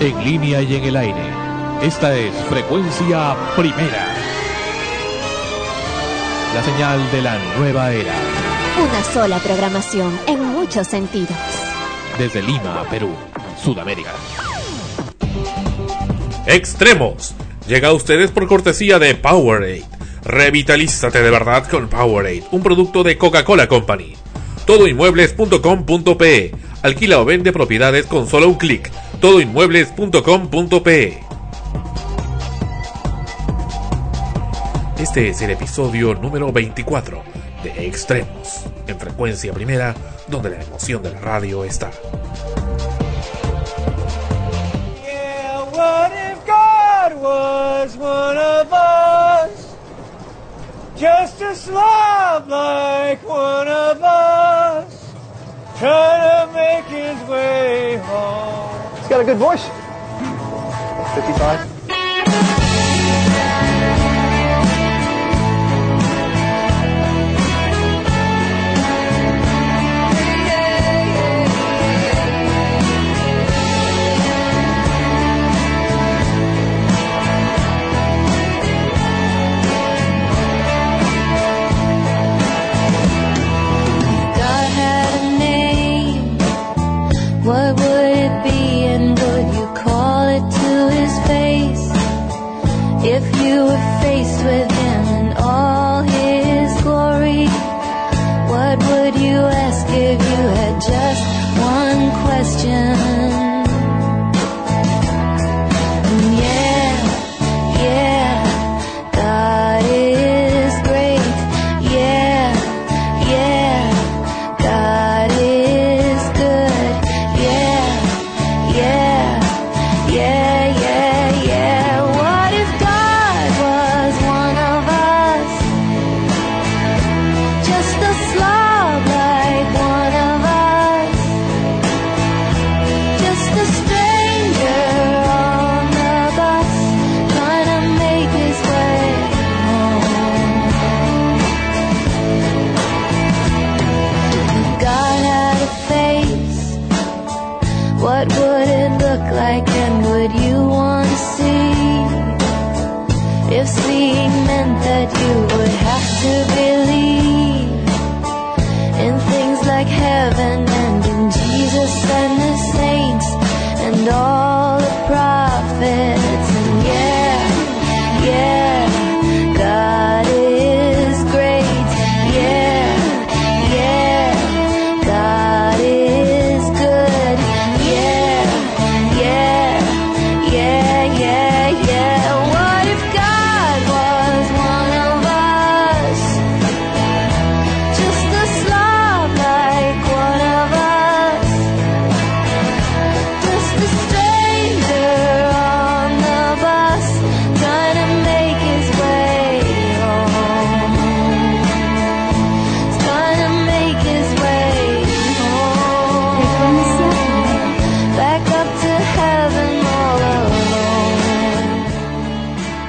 en línea y en el aire. Esta es Frecuencia Primera. La señal de la nueva era. Una sola programación en muchos sentidos. Desde Lima, Perú, Sudamérica. Extremos. Llega a ustedes por cortesía de Powerade. Revitalízate de verdad con Powerade, un producto de Coca-Cola Company. Todoinmuebles.com.pe. Alquila o vende propiedades con solo un clic. Todoinmuebles.com.pe. Este es el episodio número 24 de Extremos, en frecuencia primera, donde la emoción de la radio está. Yeah, what if God was one of us? Just a slob like one of us, trying to make his way home. He's got a good voice. 55.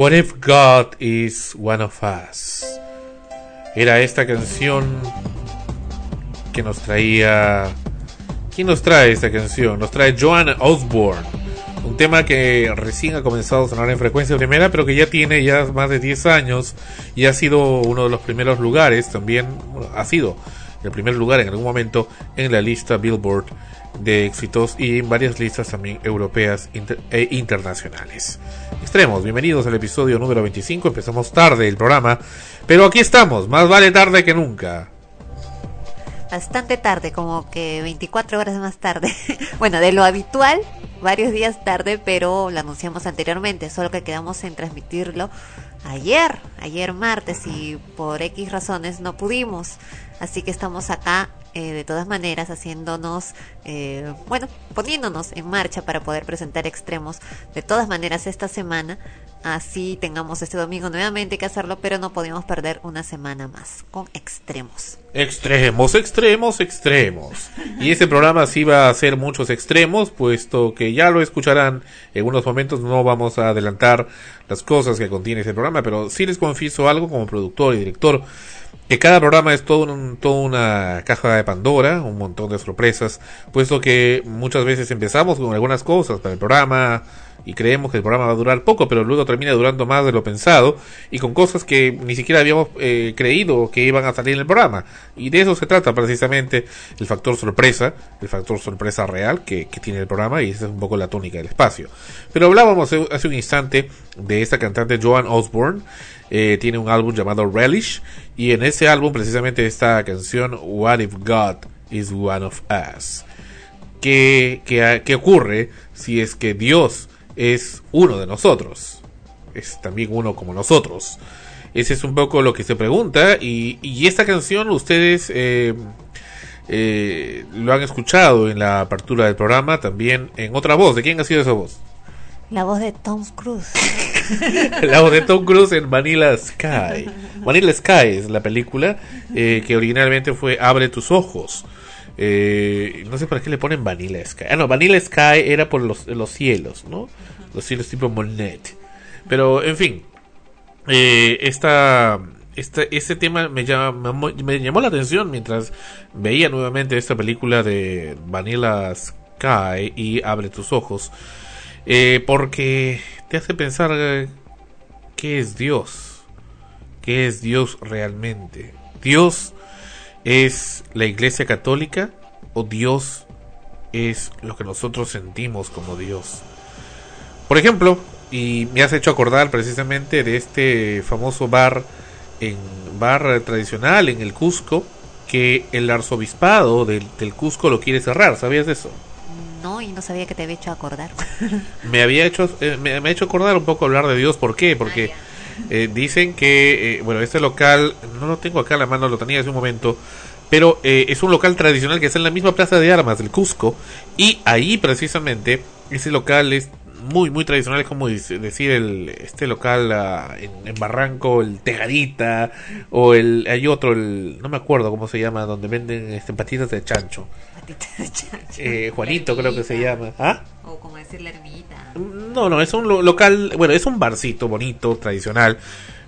What if God is one of us? Era esta canción que nos traía. ¿Quién nos trae esta canción? Nos trae Joan Osborne. Un tema que recién ha comenzado a sonar en frecuencia primera, pero que ya tiene ya más de 10 años y ha sido uno de los primeros lugares, también ha sido el primer lugar en algún momento en la lista Billboard de éxitos y en varias listas también europeas inter e internacionales. Extremos, bienvenidos al episodio número 25, empezamos tarde el programa, pero aquí estamos, más vale tarde que nunca. Bastante tarde, como que 24 horas más tarde. bueno, de lo habitual, varios días tarde, pero lo anunciamos anteriormente, solo que quedamos en transmitirlo ayer, ayer martes, y por X razones no pudimos. Así que estamos acá eh, de todas maneras haciéndonos, eh, bueno, poniéndonos en marcha para poder presentar extremos de todas maneras esta semana. Así tengamos este domingo nuevamente que hacerlo, pero no podemos perder una semana más con extremos. Extremos, extremos, extremos. Y este programa sí va a ser muchos extremos, puesto que ya lo escucharán en unos momentos. No vamos a adelantar las cosas que contiene este programa, pero sí les confieso algo como productor y director que cada programa es todo un, toda una caja de Pandora, un montón de sorpresas, puesto que muchas veces empezamos con algunas cosas para el programa y creemos que el programa va a durar poco, pero luego termina durando más de lo pensado y con cosas que ni siquiera habíamos eh, creído que iban a salir en el programa. Y de eso se trata precisamente el factor sorpresa, el factor sorpresa real que, que tiene el programa y esa es un poco la tónica del espacio. Pero hablábamos hace un instante de esta cantante Joan Osborne, eh, tiene un álbum llamado Relish y en ese álbum precisamente esta canción What If God Is One of Us. ¿Qué, qué, qué ocurre si es que Dios es uno de nosotros? Es también uno como nosotros. Ese es un poco lo que se pregunta y, y esta canción ustedes eh, eh, lo han escuchado en la apertura del programa también en otra voz. ¿De quién ha sido esa voz? La voz de Tom Cruise. la voz de Tom Cruise en Vanilla Sky. Vanilla Sky es la película eh, que originalmente fue Abre tus ojos. Eh, no sé para qué le ponen Vanilla Sky. Ah, no, Vanilla Sky era por los, los cielos, ¿no? Los cielos tipo Monet. Pero, en fin. Eh, esta, esta, este tema me, llama, me llamó la atención mientras veía nuevamente esta película de Vanilla Sky y Abre tus ojos. Eh, porque te hace pensar eh, qué es Dios, qué es Dios realmente. ¿Dios es la Iglesia Católica o Dios es lo que nosotros sentimos como Dios? Por ejemplo, y me has hecho acordar precisamente de este famoso bar en bar tradicional en el Cusco que el arzobispado del, del Cusco lo quiere cerrar, ¿sabías de eso? no y no sabía que te había hecho acordar. me había hecho eh, me, me, ha hecho acordar un poco hablar de Dios, ¿por qué? Porque eh, dicen que eh, bueno, este local no lo tengo acá a la mano, lo tenía hace un momento, pero eh, es un local tradicional que está en la misma plaza de armas del Cusco y ahí precisamente ese local es muy muy tradicional es como decir el este local uh, en, en, Barranco el Tejarita o el hay otro el no me acuerdo cómo se llama donde venden este, patitas de chancho eh, Juanito creo que se llama. ¿Ah? O como decir la ermita. No, no, es un lo local, bueno, es un barcito bonito, tradicional,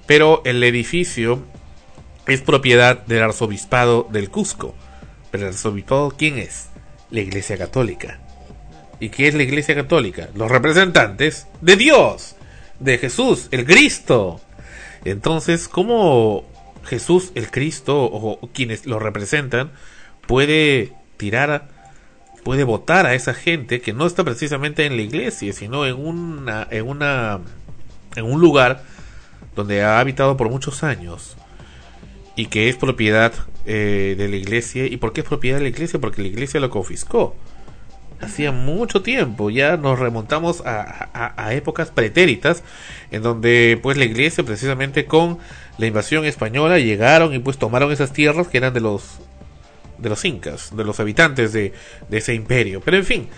pero el edificio es propiedad del arzobispado del Cusco. Pero el arzobispado, ¿quién es? La Iglesia Católica. ¿Y qué es la Iglesia Católica? Los representantes de Dios, de Jesús, el Cristo. Entonces, ¿cómo Jesús, el Cristo, o quienes lo representan, puede tirar puede votar a esa gente que no está precisamente en la iglesia, sino en una en una en un lugar donde ha habitado por muchos años y que es propiedad eh, de la iglesia. ¿Y por qué es propiedad de la iglesia? Porque la iglesia lo confiscó. Hacía mucho tiempo, ya nos remontamos a, a, a épocas pretéritas, en donde pues la iglesia precisamente con la invasión española llegaron y pues tomaron esas tierras que eran de los de los incas, de los habitantes de, de ese imperio. Pero en fin,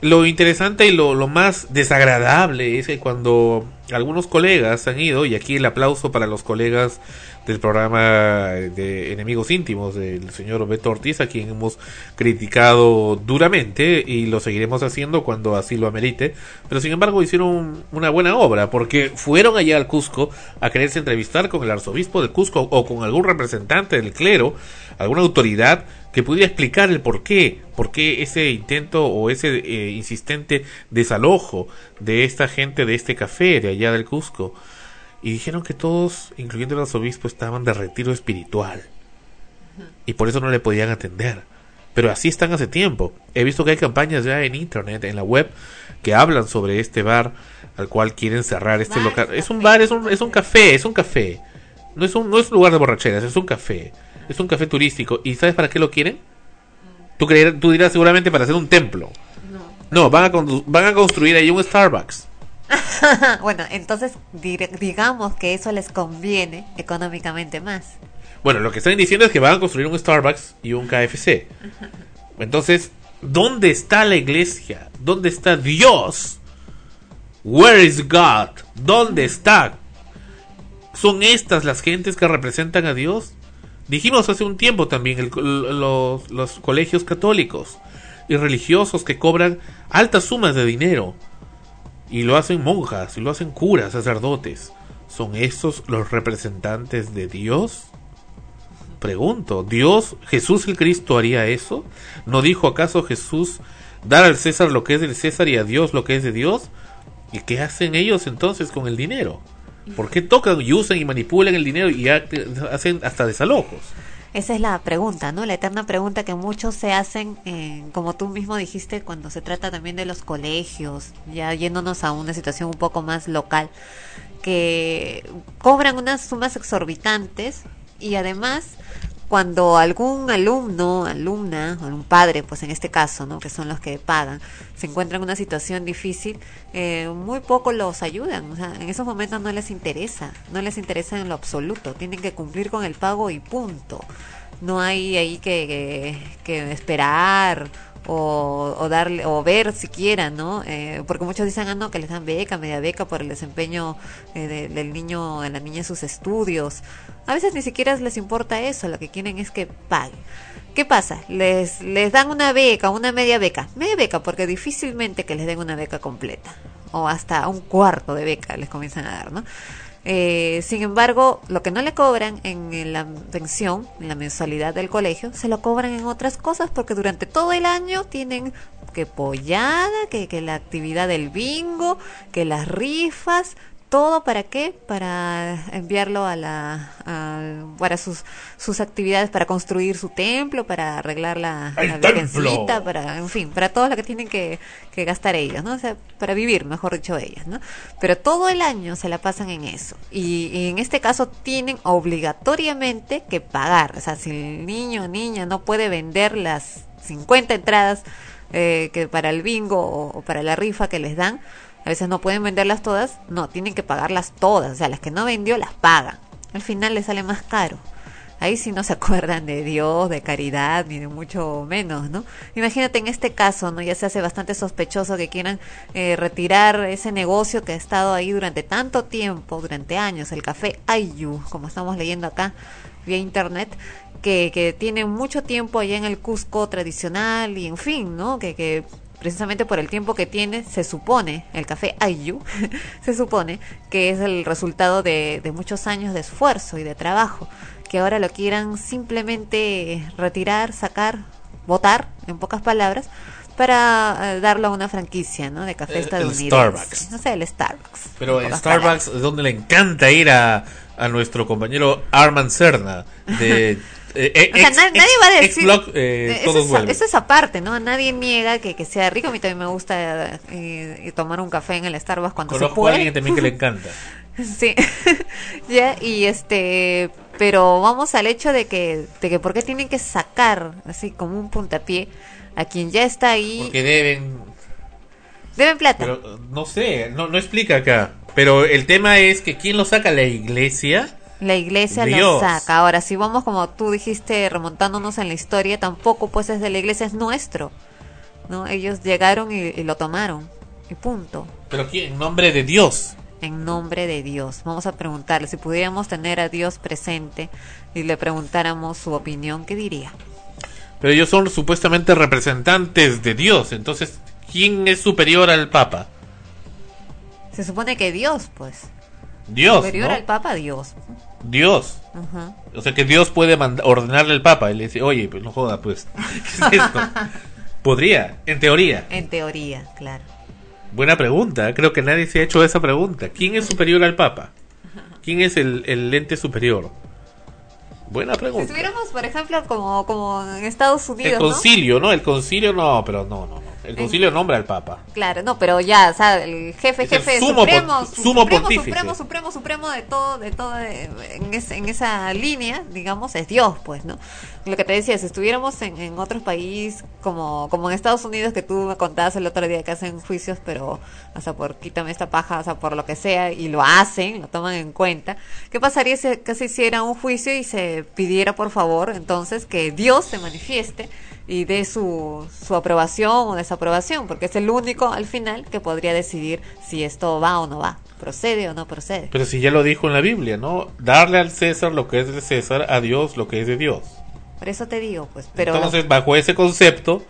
lo interesante y lo, lo, más desagradable es que cuando algunos colegas han ido, y aquí el aplauso para los colegas del programa de Enemigos Íntimos del señor Beto Ortiz, a quien hemos criticado duramente y lo seguiremos haciendo cuando así lo amerite. Pero sin embargo hicieron una buena obra porque fueron allá al Cusco a quererse entrevistar con el arzobispo del Cusco o con algún representante del clero, alguna autoridad que pudiera explicar el por qué, por qué ese intento o ese eh, insistente desalojo de esta gente de este café de allá del Cusco. Y dijeron que todos, incluyendo el arzobispo, estaban de retiro espiritual. Y por eso no le podían atender. Pero así están hace tiempo. He visto que hay campañas ya en internet, en la web, que hablan sobre este bar al cual quieren cerrar este Bar, local. Es un bar, es un, es un café, es un café. No es un, no es un lugar de borracheras, es un café. Es un café turístico. ¿Y sabes para qué lo quieren? Tú, creer- tú dirás seguramente para hacer un templo. No, van, a van a construir ahí un Starbucks. bueno, entonces digamos que eso les conviene económicamente más. Bueno, lo que están diciendo es que van a construir un Starbucks y un KFC. Entonces, ¿dónde está la iglesia? ¿Dónde está Dios? Where is God? ¿Dónde está? ¿Son estas las gentes que representan a Dios? Dijimos hace un tiempo también el los, los colegios católicos y religiosos que cobran altas sumas de dinero y lo hacen monjas y lo hacen curas, sacerdotes. ¿Son estos los representantes de Dios? Pregunto, ¿Dios, Jesús el Cristo haría eso? ¿No dijo acaso Jesús dar al César lo que es del César y a Dios lo que es de Dios? ¿Y qué hacen ellos entonces con el dinero? ¿Por qué tocan y usan y manipulan el dinero y hacen hasta desalojos? Esa es la pregunta, ¿no? La eterna pregunta que muchos se hacen, eh, como tú mismo dijiste, cuando se trata también de los colegios, ya yéndonos a una situación un poco más local, que cobran unas sumas exorbitantes y además cuando algún alumno, alumna, o un padre, pues en este caso, ¿no? que son los que pagan, se encuentran en una situación difícil, eh, muy poco los ayudan. O sea, en esos momentos no les interesa, no les interesa en lo absoluto. Tienen que cumplir con el pago y punto. No hay ahí que, que, que esperar o, o darle o ver siquiera, ¿no? Eh, porque muchos dicen, ah, no, que les dan beca, media beca por el desempeño eh, de- del niño, de la niña en sus estudios. A veces ni siquiera les importa eso, lo que quieren es que paguen. ¿Qué pasa? Les, les dan una beca, una media beca. Media beca, porque difícilmente que les den una beca completa. O hasta un cuarto de beca les comienzan a dar, ¿no? Eh, sin embargo, lo que no le cobran en, la pensión, en la mensualidad del colegio, se lo cobran en otras cosas porque durante todo el año tienen que pollada, que, que la actividad del bingo, que las rifas, todo para qué? Para enviarlo a la a- para sus sus actividades para construir su templo, para arreglar la, ¡El la virgencita, para en fin, para todo lo que tienen que, que gastar ellos, ¿no? O sea, para vivir, mejor dicho, ellas, ¿no? Pero todo el año se la pasan en eso. Y, y en este caso tienen obligatoriamente que pagar. O sea, si el niño o niña no puede vender las 50 entradas eh, que para el bingo o, o para la rifa que les dan, a veces no pueden venderlas todas, no, tienen que pagarlas todas. O sea, las que no vendió las pagan. Al final les sale más caro. Ahí sí no se acuerdan de Dios, de caridad, ni de mucho menos, ¿no? Imagínate en este caso, ¿no? Ya se hace bastante sospechoso que quieran eh, retirar ese negocio que ha estado ahí durante tanto tiempo, durante años, el café Ayu, como estamos leyendo acá vía internet, que, que tiene mucho tiempo allá en el Cusco tradicional y en fin, ¿no? Que, que precisamente por el tiempo que tiene, se supone, el café Ayu, se supone que es el resultado de, de muchos años de esfuerzo y de trabajo, que ahora lo quieran simplemente retirar, sacar, votar, en pocas palabras, para eh, darlo a una franquicia, ¿no? De café El- el estadounidense. Starbucks. No sé, el Starbucks. Pero pocas Starbucks es donde le encanta ir a, a nuestro compañero Arman Cerna de eh, eh, O sea, ex- nadie va a decir. eh, eso, todos es, eso es aparte, ¿no? Nadie niega que, que sea rico. A mí también me gusta eh, tomar un café en el Starbucks cuando se Conozco a puede. alguien también que le encanta. Sí, ya, y este, pero vamos al hecho de que, de que por qué tienen que sacar, así como un puntapié, a quien ya está ahí, Porque deben deben plata. Pero no sé, no, no explica acá. Pero el tema es que ¿quién lo saca? ¿La iglesia? La iglesia lo Dios. saca. Ahora, si vamos como tú dijiste, remontándonos en la historia, tampoco pues es de la iglesia, es nuestro. ¿no? Ellos llegaron y, y lo tomaron. Y punto. ¿Pero quién? En nombre de Dios. en nombre de Dios. Vamos a preguntarle, si pudiéramos tener a Dios presente y le preguntáramos su opinión, ¿qué diría? Pero ellos son supuestamente representantes de Dios. Entonces, ¿quién es superior al Papa? Se supone que Dios, pues. Dios. superior ¿no? al Papa, Dios. Dios. Ajá. O sea que Dios puede ordenarle al Papa. Y le dice, oye, pues no joda, pues. ¿Qué es esto? Podría, en teoría. En teoría, claro. Buena pregunta. Creo que nadie se ha hecho esa pregunta. ¿Quién es superior al Papa? ¿Quién es el, el ente superior? Buena Si pregunta. estuviéramos, por ejemplo, como, como en Estados El Unidos, ¿no? concilio, ¿no? El concilio no, pero no, no, no. El concilio nombra al Papa. Claro, no, pero ya, jefe, Es el jefe sumo supremo, sumo supremo, pontífice. supremo, supremo, supremo de todo, de todo, de- en, ese- en esa línea, digamos, es Dios, pues, ¿no? Lo que te decía, si estuviéramos en, en otros países, como, como en Estados Unidos, que tú me contabas el otro día que hacen juicios, pero, o sea, por quítame esta paja, o sea, por lo que sea, y lo hacen, lo toman en cuenta, ¿qué pasaría si que se hiciera un juicio y se pidiera, por favor, entonces, que Dios se manifieste y dé su, su aprobación o desaprobación, porque es el único al final que podría decidir si esto va o no va, procede o no procede. Pero si ya lo dijo en la Biblia, ¿no? Darle al César lo que es de César, a Dios lo que es de Dios. Por eso te digo, pues, pero Entonces, bajo ese concepto,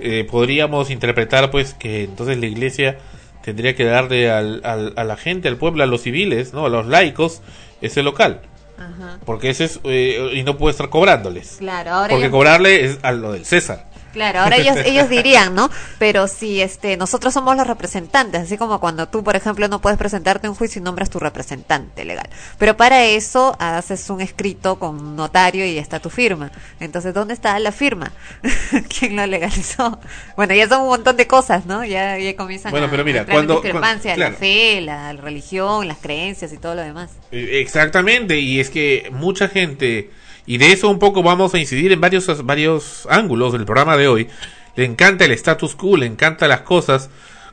eh, podríamos interpretar, pues, que entonces la iglesia tendría que darle al, al- a la gente, al pueblo, a los civiles, ¿no? A los laicos, ese local. Ajá. Porque ese es, eh, y no puede estar cobrándoles. Claro, ahora Porque cobrarle es a lo del César. Claro, ahora ellos, ellos dirían, ¿no? Pero si este, nosotros somos los representantes, así como cuando tú, por ejemplo, no puedes presentarte a un juicio y nombras tu representante legal. Pero para eso haces un escrito con un notario y está tu firma. Entonces, ¿dónde está la firma? ¿Quién lo legalizó? Bueno, ya son un montón de cosas, ¿no? Ya, ya comienzan Bueno, pero mira, entrar en cuando- discrepancia, cuando- la fe, la religión, las creencias y todo lo demás. Eh, Exactamente, y es que mucha gente, y de eso un poco vamos a incidir en varios, varios ángulos del programa de hoy, le encanta el status quo, le encanta las cosas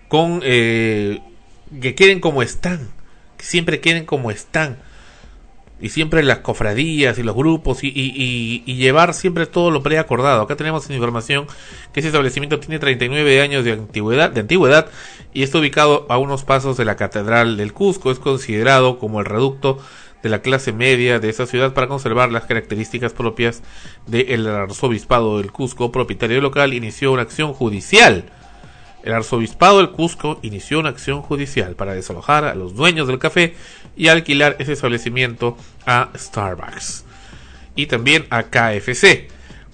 con eh, que quieren como están, que siempre quieren como están, y siempre las cofradías y los grupos, y, y- y- y llevar siempre todo lo preacordado. Acá tenemos información que ese establecimiento tiene 39 años de antigüedad, de antigüedad y está ubicado a unos pasos de la Catedral del Cusco. Es considerado como el reducto de la clase media de esa ciudad para conservar las características propias del arzobispado del Cusco. Propietario local inició una acción judicial. El arzobispado del Cusco inició una acción judicial para desalojar a los dueños del café y alquilar ese establecimiento a Starbucks y también a KFC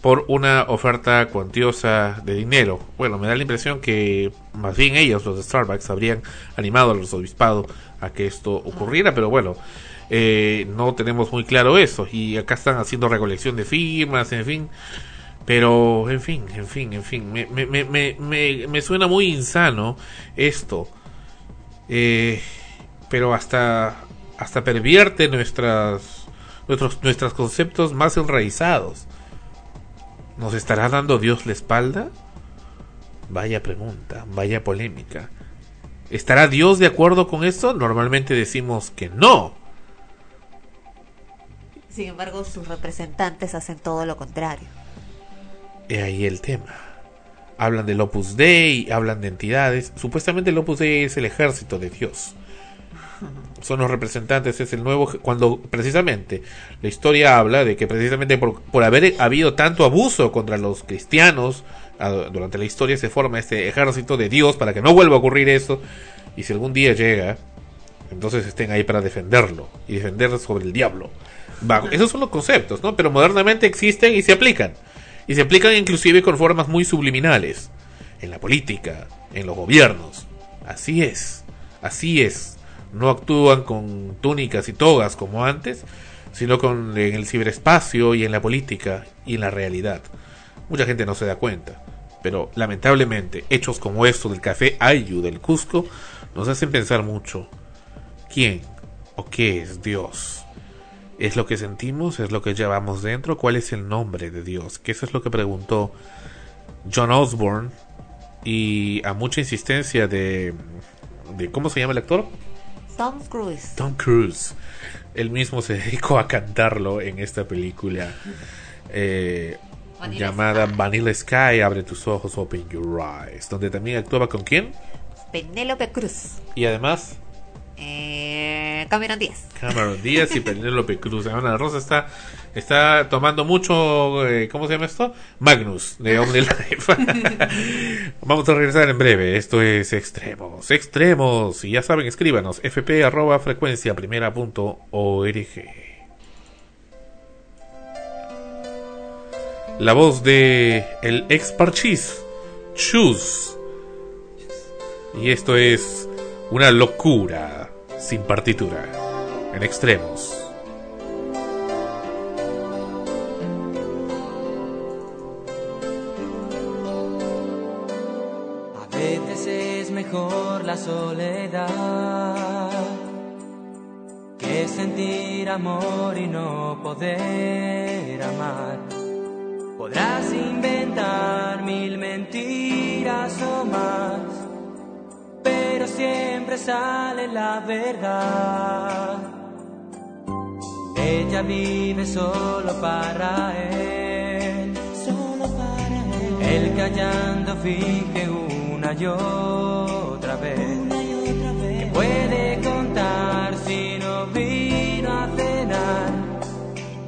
por una oferta cuantiosa de dinero. Bueno, me da la impresión que más bien ellos, los de Starbucks, habrían animado al arzobispado a que esto ocurriera, pero bueno, eh, no tenemos muy claro eso. Y acá están haciendo recolección de firmas, en fin. Pero, en fin, en fin, en fin, me, me, me, me, me, suena muy insano esto. Eh, pero hasta, hasta pervierte nuestras, nuestros, nuestros conceptos más enraizados. ¿Nos estará dando Dios la espalda? Vaya pregunta, vaya polémica. ¿Estará Dios de acuerdo con esto? Normalmente decimos que no. Sin embargo, sus representantes hacen todo lo contrario. He ahí el tema. Hablan del Opus Dei, hablan de entidades. Supuestamente el Opus Dei es el ejército de Dios. Son los representantes, es el nuevo. Cuando precisamente la historia habla de que precisamente por, por haber habido tanto abuso contra los cristianos durante la historia se forma este ejército de Dios para que no vuelva a ocurrir eso. Y si algún día llega, entonces estén ahí para defenderlo y defender sobre el diablo. Esos son los conceptos, ¿no? Pero modernamente existen y se aplican. Y se aplican inclusive con formas muy subliminales. En la política, en los gobiernos. Así es, así es. No actúan con túnicas y togas como antes, sino con en el ciberespacio y en la política y en la realidad. Mucha gente no se da cuenta. Pero lamentablemente, hechos como estos del café Ayu del Cusco nos hacen pensar mucho. ¿Quién o qué es Dios? ¿Es lo que sentimos? ¿Es lo que llevamos dentro? ¿Cuál es el nombre de Dios? Que eso es lo que preguntó John Osborne y a mucha insistencia de, de ¿cómo se llama el actor? Tom Cruise. Tom Cruise. Él mismo se dedicó a cantarlo en esta película eh, Vanilla llamada Sky. Vanilla Sky, Abre tus ojos, Open Your Eyes, donde también actuaba con quién Penélope Cruz. y además Eh, Cameron Díaz. Cameron Díaz y Penélope Cruz. Ana Rosa está, está tomando mucho, eh, ¿cómo se llama esto? Magnus de OmniLife. Vamos a regresar en breve. Esto es Extremos. Extremos. Y ya saben, escríbanos fp arroba frecuencia primera punto org. La voz de el ex Parchís, Chus. Y esto es una locura sin partitura, en extremos. A mejor la soledad que sentir amor y no poder amar. Podrás inventar mil mentiras o más, pero siempre sale la verdad. Ella vive solo para él, solo para él. Él callando finge una y otra vez.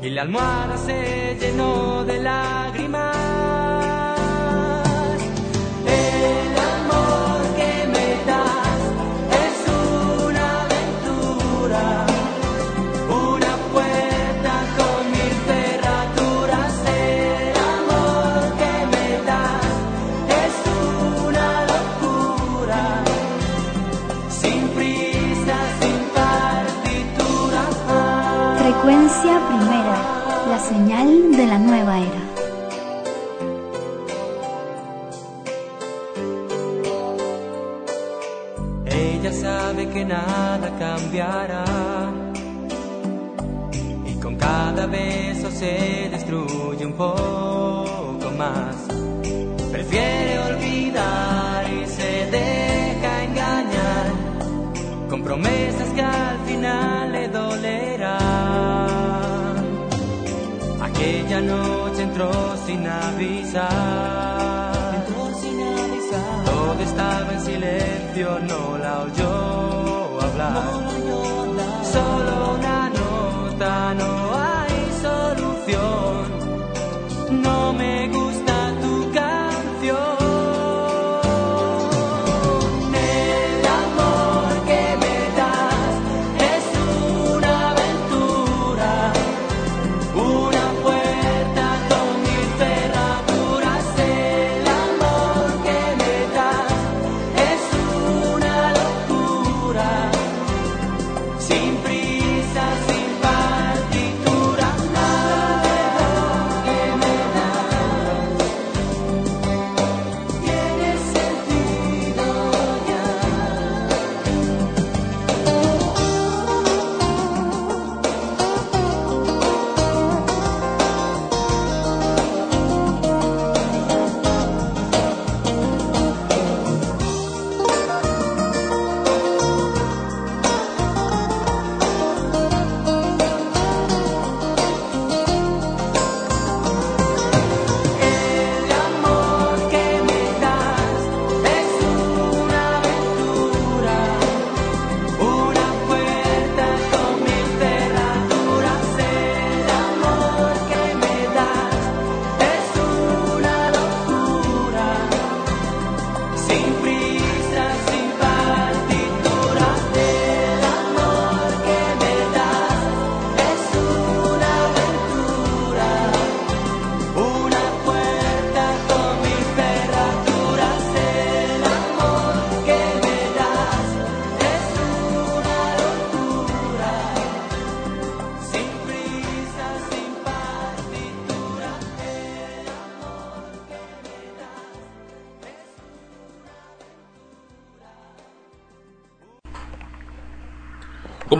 Y la almohada se llenó de lágrimas. La nueva era. Avisar.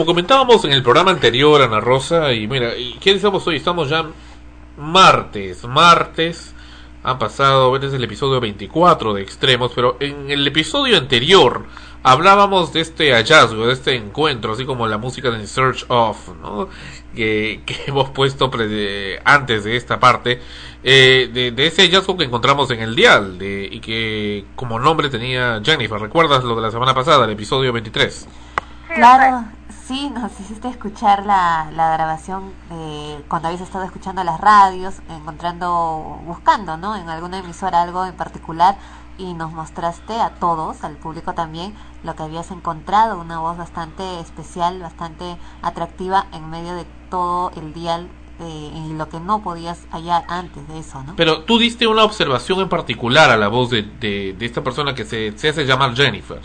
Comentábamos en el programa anterior, Ana Rosa, y mira, ¿y ¿qué estamos hoy? Estamos ya martes, martes. Han pasado, este es el episodio 24 de Extremos, pero en el episodio anterior hablábamos de este hallazgo, de este encuentro, así como la música de Search of, ¿no? Que, hemos puesto pre- antes de esta parte, eh, de, de ese hallazgo que encontramos en el dial, de, y que como nombre tenía Jennifer. ¿Recuerdas lo de la semana pasada, el episodio 23? Claro, sí, nos hiciste escuchar la, la grabación eh, cuando habías estado escuchando las radios, encontrando, buscando, ¿no? En alguna emisora algo en particular y nos mostraste a todos, al público también, lo que habías encontrado, una voz bastante especial, bastante atractiva en medio de todo el dial eh, y lo que no podías hallar antes de eso, ¿no? Pero tú diste una observación en particular a la voz de, de, de esta persona que se, se hace llamar Jennifer.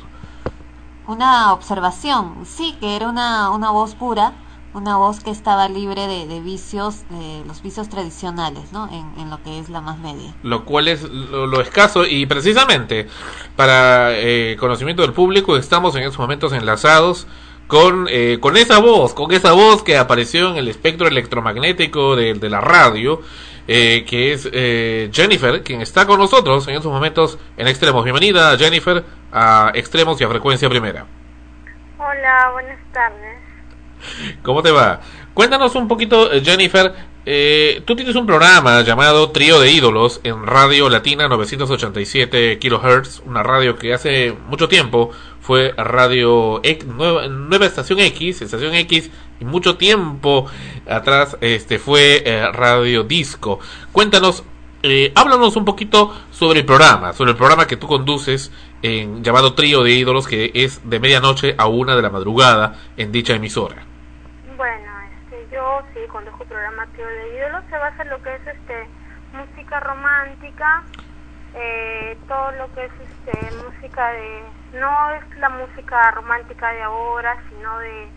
Una observación, sí, que era una, una voz pura, una voz que estaba libre de, de vicios, de los vicios tradicionales, ¿no? En, lo que es la más media. lo cual es lo, escaso y precisamente para eh, conocimiento del público estamos en estos momentos enlazados con, eh, con esa voz, con esa voz que apareció en el espectro electromagnético de la radio, eh, que es eh, Jennifer, quien está con nosotros en estos momentos en Extremos. Bienvenida Jennifer a Extremos y a Frecuencia Primera. Hola, buenas tardes. ¿Cómo te va? Cuéntanos un poquito, eh, Jennifer. eh, tú tienes un programa llamado Trío de Ídolos en Radio Latina 987 kHz, una radio que hace mucho tiempo fue Radio X, nueva, nueva estación X, estación X, mucho tiempo atrás este fue eh, Radio Disco. Cuéntanos, eh, háblanos un poquito sobre el programa, sobre el programa que tú conduces en llamado Trío de Ídolos, que es de medianoche a una de la madrugada en dicha emisora. Bueno, este, yo sí conduzco el programa Tío de Ídolos, se basa en lo que es este música romántica, eh, todo lo que es este música de no es la música romántica de ahora, sino de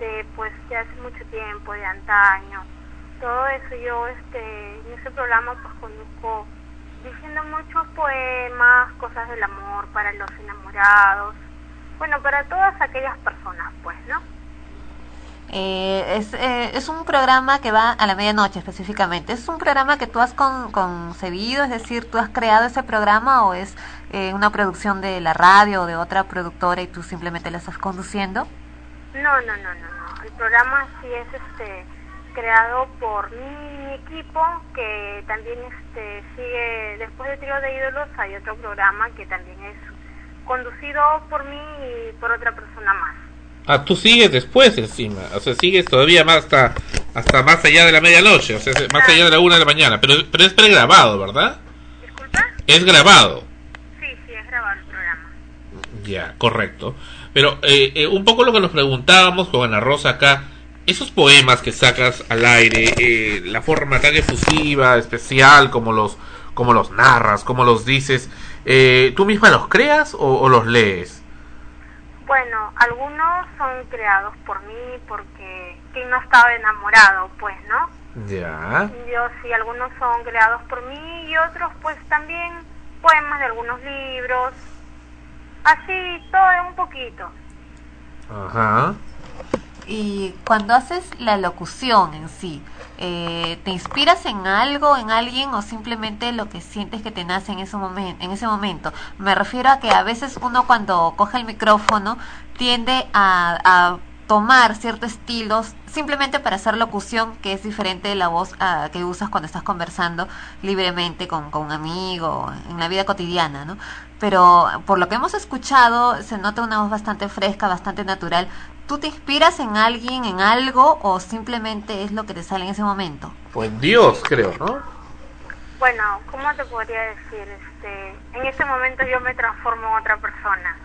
de pues de hace mucho tiempo, de antaño. Todo eso yo este en ese programa pues conduzco diciendo muchos poemas, cosas del amor para los enamorados. Bueno, para todas aquellas personas, pues, ¿no? Eh, es, eh, es un programa que va a la medianoche específicamente. ¿Es un programa que tú has con, concebido? Es decir, ¿tú has creado ese programa o es eh, una producción de la radio o de otra productora y tú simplemente la estás conduciendo? No, no, no, no, no. El programa sí es este creado por mi equipo que también este sigue después de Trío de Ídolos hay otro programa que también es conducido por mí y por otra persona más. Ah, tú sigues después encima, o sea, sigues todavía más hasta, hasta más allá de la medianoche, o sea, más allá de la una de la mañana, pero, pero es pregrabado, ¿verdad? ¿Disculpa? Es grabado. Sí, sí, es grabado el programa. Ya, correcto. Pero eh, eh, un poco lo que nos preguntábamos con Ana Rosa acá, esos poemas que sacas al aire, eh, la forma tan efusiva, especial, como los, como los narras, como los dices, eh, ¿tú misma los creas o, o los lees? Bueno, algunos son creados por mí porque quien no estaba enamorado, pues, ¿no? Ya. Yo sí, algunos son creados por mí y otros pues también poemas de algunos libros. Así, todo un poquito. Ajá. Y cuando haces la locución en sí, eh, ¿te inspiras en algo, en alguien o simplemente lo que sientes que te nace en ese, momen- en ese momento? Me refiero a que a veces uno cuando coge el micrófono tiende a, a tomar ciertos estilos simplemente para hacer locución que es diferente de la voz ah, que usas cuando estás conversando libremente con, con un amigo en la vida cotidiana, ¿no? Pero por lo que hemos escuchado se nota una voz bastante fresca, bastante natural. ¿Tú te inspiras en alguien, en algo o simplemente es lo que te sale en ese momento? Pues Dios, creo, ¿no? Bueno, ¿cómo te podría decir? Este, en este momento yo me transformo en otra persona.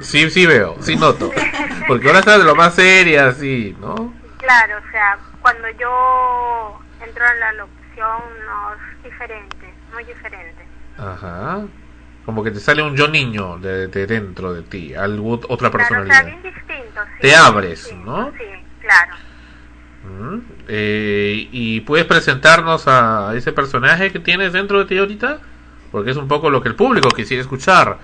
Sí, sí veo, sí noto. Porque ahora estás de lo más seria, así, ¿no? Claro, o sea, cuando yo entro en la locución no es diferente, muy diferente. Ajá. Como que te sale un yo niño de, de dentro de ti, algo, otra Claro, o sea, personalidad. bien distinto. Sí, Te abres, distinto, ¿no? Sí, claro. Mm, eh, ¿Y puedes presentarnos a ese personaje que tienes dentro de ti ahorita? Porque es un poco lo que el público quisiera escuchar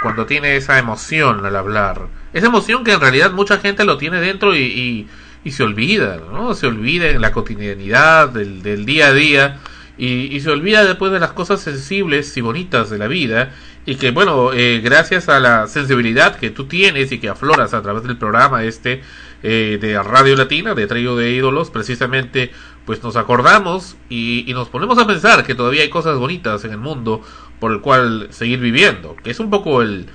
cuando tiene esa emoción al hablar. Esa emoción que en realidad mucha gente lo tiene dentro y, y, y se olvida, ¿no? Se olvida en la cotidianidad del, del día a día y, se olvida después de las cosas sensibles y bonitas de la vida y que bueno, eh, gracias a la sensibilidad que tú tienes y que afloras a través del programa este eh, de Radio Latina, de Trío de Ídolos, precisamente pues nos acordamos y, y nos ponemos a pensar que todavía hay cosas bonitas en el mundo por el cual seguir viviendo, que es un poco el,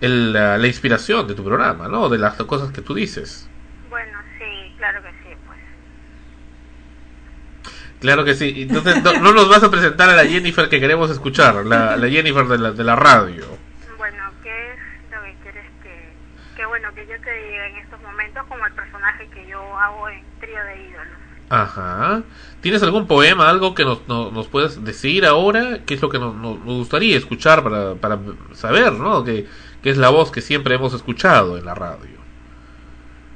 el, la, la inspiración de tu programa, ¿no? De las cosas que tú dices. Bueno, sí, claro que sí, pues. Claro que sí. Entonces, no, no nos vas a presentar a la Jennifer que queremos escuchar, la, la Jennifer de la, de la radio. Bueno, ¿qué es lo que quieres que, que bueno, que yo te diga en estos momentos como el personaje que yo hago en Trío de Ídolos? Ajá. ¿Tienes algún poema, algo que nos, nos, nos puedes decir ahora? ¿Qué es lo que nos, nos nos gustaría escuchar para, para saber, ¿no? Que, que es la voz que siempre hemos escuchado en la radio.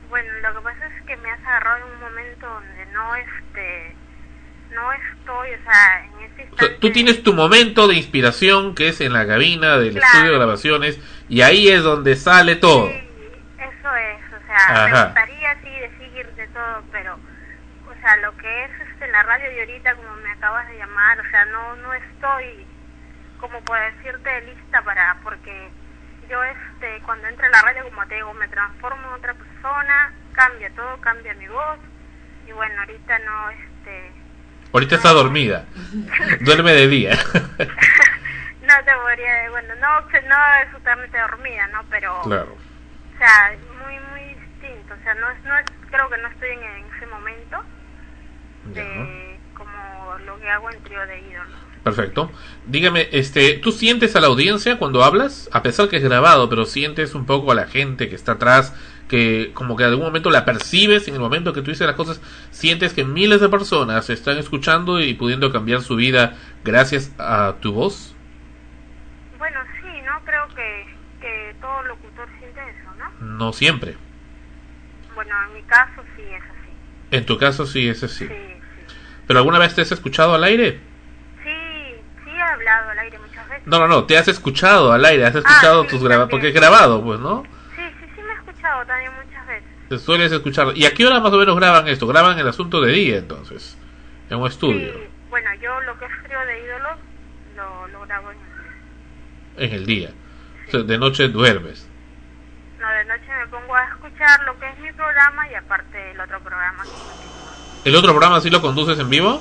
Bueno, lo que pasa es que me has agarrado en un momento donde no, este, no estoy, o sea, en sea, instante... tú tienes tu momento de inspiración que es en la cabina del Claro. estudio de grabaciones y ahí es donde sale todo. Sí, eso es, o sea, Ajá. me gustaría sí decir de todo, pero, o sea, lo que es este, la radio de ahorita, como me acabas de llamar, o sea, no, no estoy, como por decirte, lista para, porque yo, este, cuando entro a la radio, como te digo, me transformo en otra persona, cambia todo, cambia mi voz, y bueno, ahorita no, este, Ahorita está dormida. Duerme de día. no te podría, bueno, no, no es totalmente dormida, ¿no? Pero, claro. o sea, muy, muy distinto, o sea, no es, no es, creo que no estoy en, en ese momento Ya. de como lo que hago en trío de ídolos. Perfecto. Dígame, este, ¿tú sientes a la audiencia cuando hablas? A pesar que es grabado, pero sientes un poco a la gente que está atrás, que como que en algún momento la percibes en el momento que tú dices las cosas, sientes que miles de personas están escuchando y pudiendo cambiar su vida gracias a tu voz? Bueno, sí, ¿no? Creo que, que todo locutor siente eso, ¿no? No siempre. Bueno, en mi caso sí es así. En tu caso sí es así. Sí, sí. ¿Pero alguna vez te has escuchado al aire? Sí, sí he hablado al aire muchas veces. No, no, no, te has escuchado al aire, has escuchado Ah, sí, tus grabados, porque es grabado, pues, ¿no? Sí, sí, sí me he escuchado también muchas veces. Sueles escuchar. ¿Y a qué hora más o menos graban esto? Graban el asunto de día, entonces, en un estudio, Sí, bueno, yo lo que es trío de ídolos lo, lo grabo en el en el día. O sea, de noche duermes. No, de noche me pongo a escuchar lo que es mi programa y aparte el otro programa. ¿El otro programa sí lo conduces en vivo?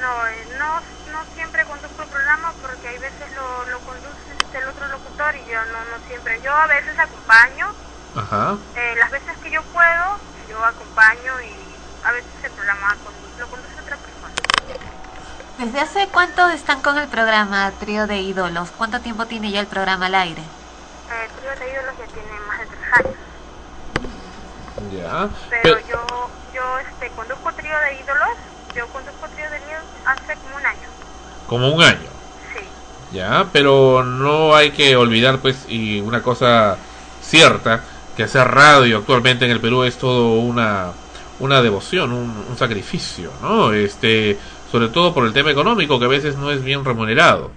No, eh, no, no siempre conduzco el programa porque hay veces lo, lo conduce el otro locutor y yo no, no siempre. Yo a veces acompaño, Ajá. eh, las veces que yo puedo, yo acompaño y a veces el programa lo conduce otra persona. ¿Desde hace cuánto están con el programa Trío de Ídolos? ¿Cuánto tiempo tiene ya el programa al aire? Eh, el trío de ídolos ya tiene más de tres años, Ya. pero Pero- yo, yo este, conduzco trío de ídolos, yo conduzco trío de ídolos hace como un año, como un año. sí. Ya, pero no hay que olvidar, pues, y una cosa cierta, que hacer radio actualmente en el Perú es todo una, una devoción, un, un sacrificio, ¿no? Este, sobre todo por el tema económico, que a veces no es bien remunerado.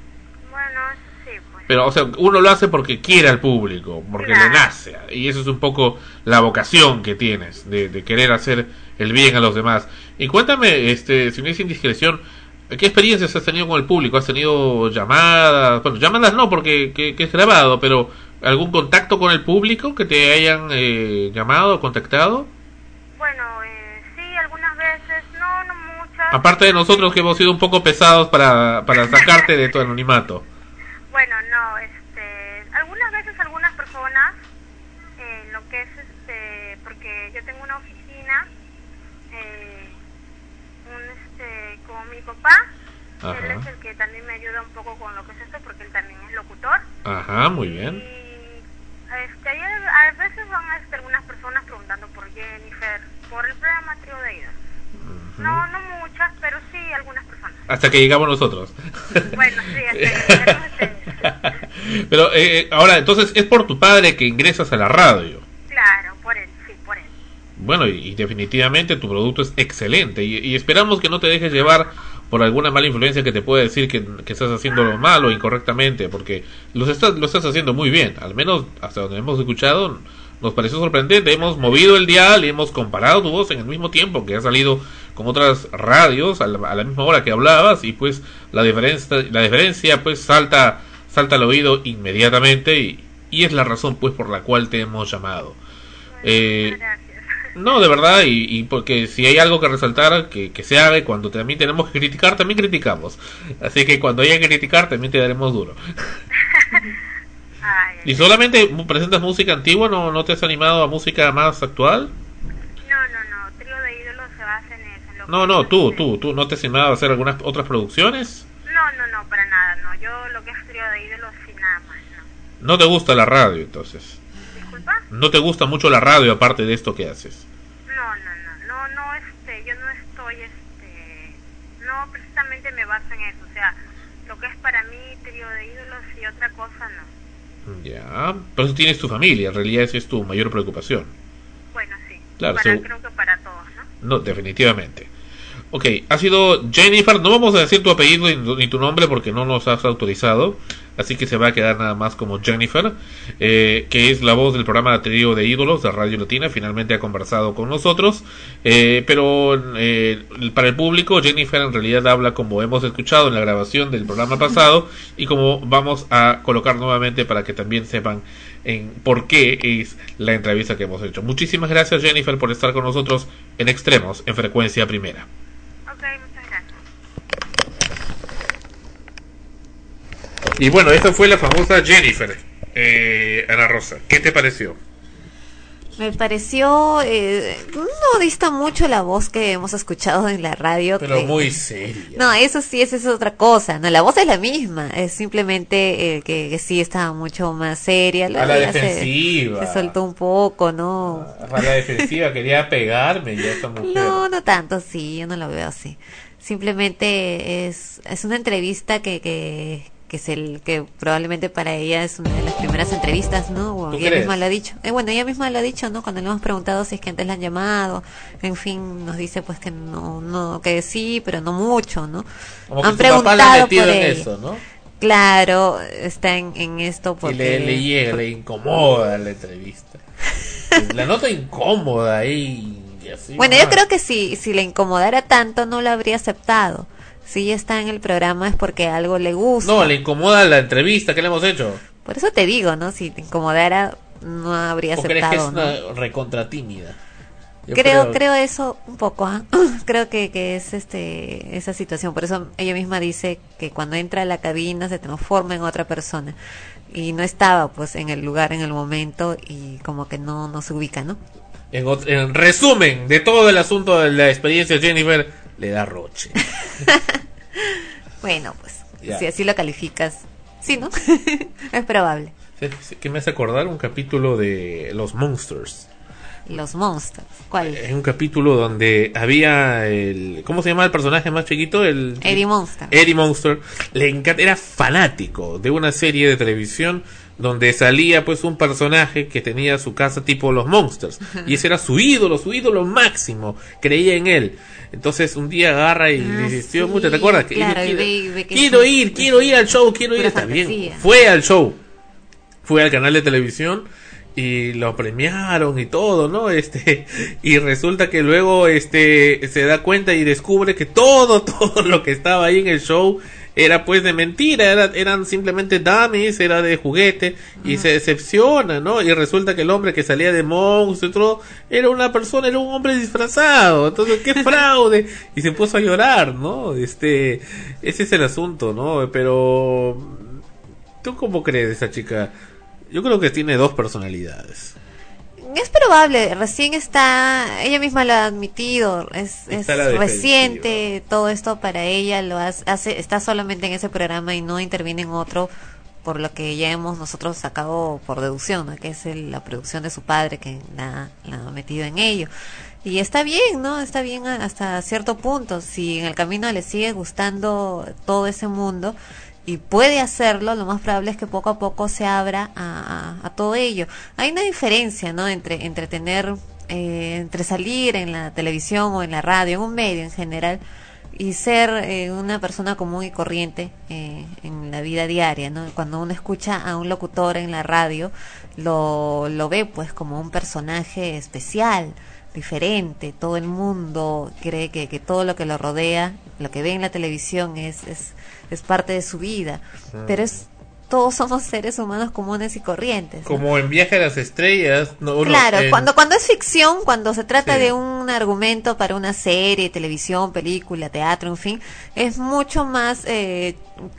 Bueno, sí, pues. Pero, o sea, uno lo hace porque quiere al público, porque le nace. Y eso es un poco la vocación que tienes, de, de querer hacer el bien a los demás. Y cuéntame, este, si no es indiscreción, ¿qué experiencias has tenido con el público? ¿Has tenido llamadas? Bueno, llamadas no, porque que, que es grabado, pero ¿algún contacto con el público que te hayan eh, llamado o contactado? Bueno, eh, sí, algunas veces, no, no muchas. Aparte de nosotros que hemos sido un poco pesados para, para sacarte de tu anonimato. Bueno, no, este, algunas veces algunas personas, eh, lo que es, este, porque yo tengo una oficina, eh, un, este, con mi papá, Ajá. él es el que también me ayuda un poco con lo que es esto, porque él también es locutor. Ajá, muy bien. Y este, hay- a veces van este, algunas personas preguntando por Jennifer, por el programa Trío de Ida. No, no muchas, pero sí algunas personas. Hasta que llegamos nosotros. Bueno, sí, hasta que llegaron ustedes. Pero eh, ahora, entonces es por tu padre que ingresas a la radio. Claro, por él, sí, por él. Bueno, y, y definitivamente tu producto es excelente. Y, y esperamos que no te dejes llevar por alguna mala influencia que te pueda decir que, que estás haciendo lo malo incorrectamente, porque los estás, lo estás haciendo muy bien. Al menos hasta donde hemos escuchado, nos pareció sorprendente. Hemos movido el dial y hemos comparado tu voz en el mismo tiempo que ha salido con otras radios a la, a la misma hora que hablabas y pues la diferencia, la diferencia pues salta, salta al oído inmediatamente y, y es la razón pues por la cual te hemos llamado. Eh. No, de verdad, y, y porque si hay algo que resaltar, que, que se haga, cuando también tenemos que criticar, también criticamos. Así que cuando haya que criticar, también te daremos duro. Ay, ¿Y solamente presentas música antigua? ¿No, no te has animado a música más actual? No, no, no. Trío de ídolos se basa en eso. No, no, tú, tú, tú, ¿no te has animado a hacer algunas otras producciones? No, no, no, para nada, no. Yo lo que es trío de ídolos sí nada más, no. No te gusta la radio, entonces. No te gusta mucho la radio aparte de esto que haces. No, no, no, no, no, este, yo no estoy, este, no precisamente me baso en eso, o sea, lo que es para mí trío de ídolos y otra cosa no. Ya, pero eso tienes tu familia, en realidad esa es tu mayor preocupación. Bueno, sí, Claro, para, creo que para todos, ¿no? No, definitivamente. Ok, ha sido Jennifer, no vamos a decir tu apellido ni tu nombre porque no nos has autorizado, así que se va a quedar nada más como Jennifer, eh, que es la voz del programa Trío de Ídolos de Radio Latina, finalmente ha conversado con nosotros, eh, pero eh, para el público Jennifer en realidad habla como hemos escuchado en la grabación del programa pasado y como vamos a colocar nuevamente para que también sepan en por qué es la entrevista que hemos hecho. Muchísimas gracias Jennifer por estar con nosotros en Extremos, en frecuencia primera. Muchas gracias. Y bueno, esta fue la famosa Jennifer, eh, Ana Rosa. ¿Qué te pareció? Me pareció, eh, no dista mucho la voz que hemos escuchado en la radio. Pero que- muy seria. No, eso sí, esa es otra cosa. No, la voz es la misma. Es simplemente eh, que, que sí está mucho más seria. A la se- defensiva. Se, soltó un poco, ¿no? A la defensiva quería pegarme ya esta mujer. No, no tanto, sí, yo no lo veo así. Simplemente es, es una entrevista que, que, que es el que probablemente para ella es una de las primeras entrevistas, ¿no? O ¿Tú ella crees? misma lo ha dicho. Eh, bueno, ella misma lo ha dicho, ¿no? Cuando le hemos preguntado si es que antes la han llamado, en fin, nos dice pues que no, no, que sí, pero no mucho, ¿no? Como que han papá ha preguntado metido por en ella. eso, ¿no? Claro, está en, en esto Y porque... le, le llega, le incomoda la entrevista. La nota incómoda ahí. y así Bueno, yo creo que si, si le incomodara tanto no lo habría aceptado. Si ella está en el programa es porque algo le gusta. No, le incomoda la entrevista que le hemos hecho. Por eso te digo, ¿no? Si te incomodara no habría ¿O crees que es aceptado, ¿no? una recontra tímida? Creo, creo eso un poco, ¿ah? creo que, que es este esa situación. Por eso ella misma dice que cuando entra a la cabina se transforma en otra persona y no estaba pues en el lugar en el momento y como que no, no se ubica, ¿no? En, resumen de todo el asunto de la experiencia Jennifer, le da roche. Bueno, pues Ya. si así lo calificas, sí, ¿no? es probable. Sí, sí, que me hace acordar un capítulo de Los Monsters. Los monsters. ¿Cuál? Es un capítulo donde había el... ¿Cómo se llama el personaje más chiquito? El, Eddie Monster. Eddie Monster. Le encanta, era fanático de una serie de televisión donde salía pues un personaje que tenía su casa tipo los Monsters. Y ese era su ídolo, su ídolo máximo. Creía en él. Entonces un día agarra y Ah, sí, mucho, ¿te acuerdas? Claro, quiero, ve- y ve que quiero ir, quiero ir al show, quiero ir. Está bien. Fue al show fue al canal de televisión y lo premiaron y todo, ¿no? Este, y resulta que luego este se da cuenta y descubre que todo todo lo que estaba ahí en el show era pues de mentira, era- eran simplemente dummies, era de juguete y se decepciona, ¿no? Y resulta que el hombre que salía de monstruo y todo era una persona, era un hombre disfrazado, entonces qué fraude y se puso a llorar, ¿no? Este, ese es el asunto, ¿no? Pero ¿tú cómo crees esa chica? Yo creo que tiene dos personalidades. Es probable, recién está, ella misma lo ha admitido, es, es defensiva. reciente, todo esto para ella lo hace, está solamente en ese programa y no interviene en otro, por lo que ya hemos nosotros sacado por deducción, ¿no? que es el- la producción de su padre que la, la ha metido en ello. Y está bien, ¿no? Está bien hasta cierto punto. Si en el camino le sigue gustando todo ese mundo y puede hacerlo, lo más probable es que poco a poco se abra a, a- todo ello. Hay una diferencia, ¿no? Entre, entre tener, eh, entre salir en la televisión o en la radio, en un medio en general, y ser eh, una persona común y corriente eh, en la vida diaria, ¿no? Cuando uno escucha a un locutor en la radio, lo, lo ve pues como un personaje especial, diferente, todo el mundo cree que, que todo lo que lo rodea, lo que ve en la televisión es, es, es parte de su vida, pero es todos somos seres humanos comunes y corrientes. ¿no? Como en Viaje a las Estrellas. No, no, Claro, en- cuando, cuando es ficción, cuando se trata Sí. de un argumento para una serie, televisión, película, teatro, en fin, es mucho más, eh,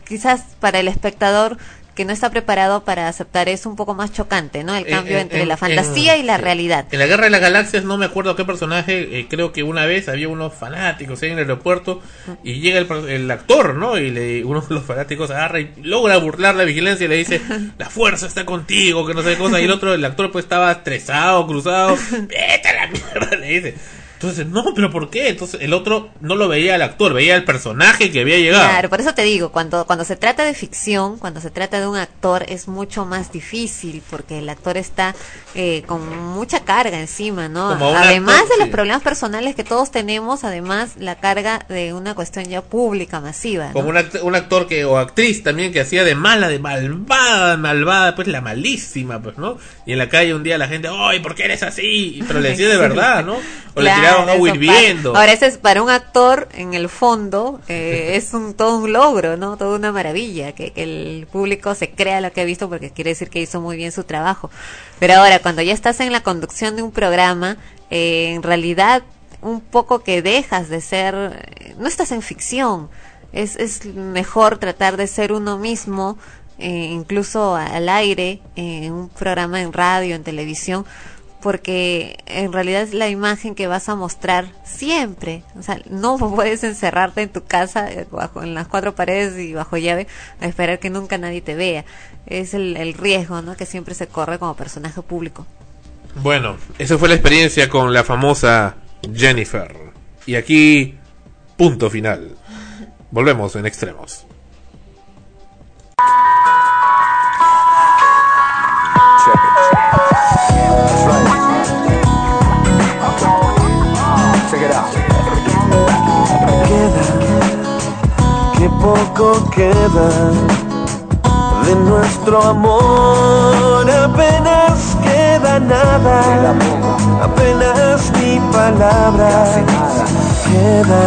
quizás para el espectador, que no está preparado para aceptar es un poco más chocante, ¿no? El Eh, cambio eh, entre en- la fantasía en- y la realidad. En la Guerra de las Galaxias no me acuerdo qué personaje, eh, creo que una vez había unos fanáticos ahí en el aeropuerto y llega el actor, ¿no? Y le, uno de los fanáticos agarra y logra burlar la vigilancia y le dice, la fuerza está contigo, que no sé qué cosa. Y el otro, el actor pues estaba estresado, cruzado, vete a la mierda, le dice. Entonces, no, pero ¿por qué? Entonces el otro no lo veía al actor, veía al personaje que había llegado. Claro, por eso te digo, cuando, cuando se trata de ficción, cuando se trata de un actor, es mucho más difícil porque el actor está eh, con mucha carga encima, ¿no? Además actor, de los problemas personales que todos tenemos, además la carga de una cuestión ya pública, masiva. ¿no? Como un, act- un actor que o actriz también que hacía de mala, de malvada, malvada, pues la malísima, pues, ¿no? Y en la calle un día la gente, ¡ay, por qué eres así! Pero le decía de verdad, ¿no? O Claro, eso hirviendo. Ahora, ese es para un actor, en el fondo, eh, es un todo un logro, ¿no? Toda una maravilla, que, que el público se crea lo que ha visto porque quiere decir que hizo muy bien su trabajo. Pero ahora, cuando ya estás en la conducción de un programa, eh, en realidad, un poco que dejas de ser, eh, no estás en ficción, es, es mejor tratar de ser uno mismo, eh, incluso al aire, en un programa en radio, en televisión, porque en realidad es la imagen que vas a mostrar siempre. O sea, no puedes encerrarte en tu casa eh, bajo en las cuatro paredes y bajo llave a esperar que nunca nadie te vea. Es el, el riesgo, ¿no? Que siempre se corre como personaje público. Bueno, esa fue la experiencia con la famosa Jennifer. Y aquí, punto final. Volvemos en extremos. Que poco queda de nuestro amor. Apenas queda nada, apenas ni palabras. Queda,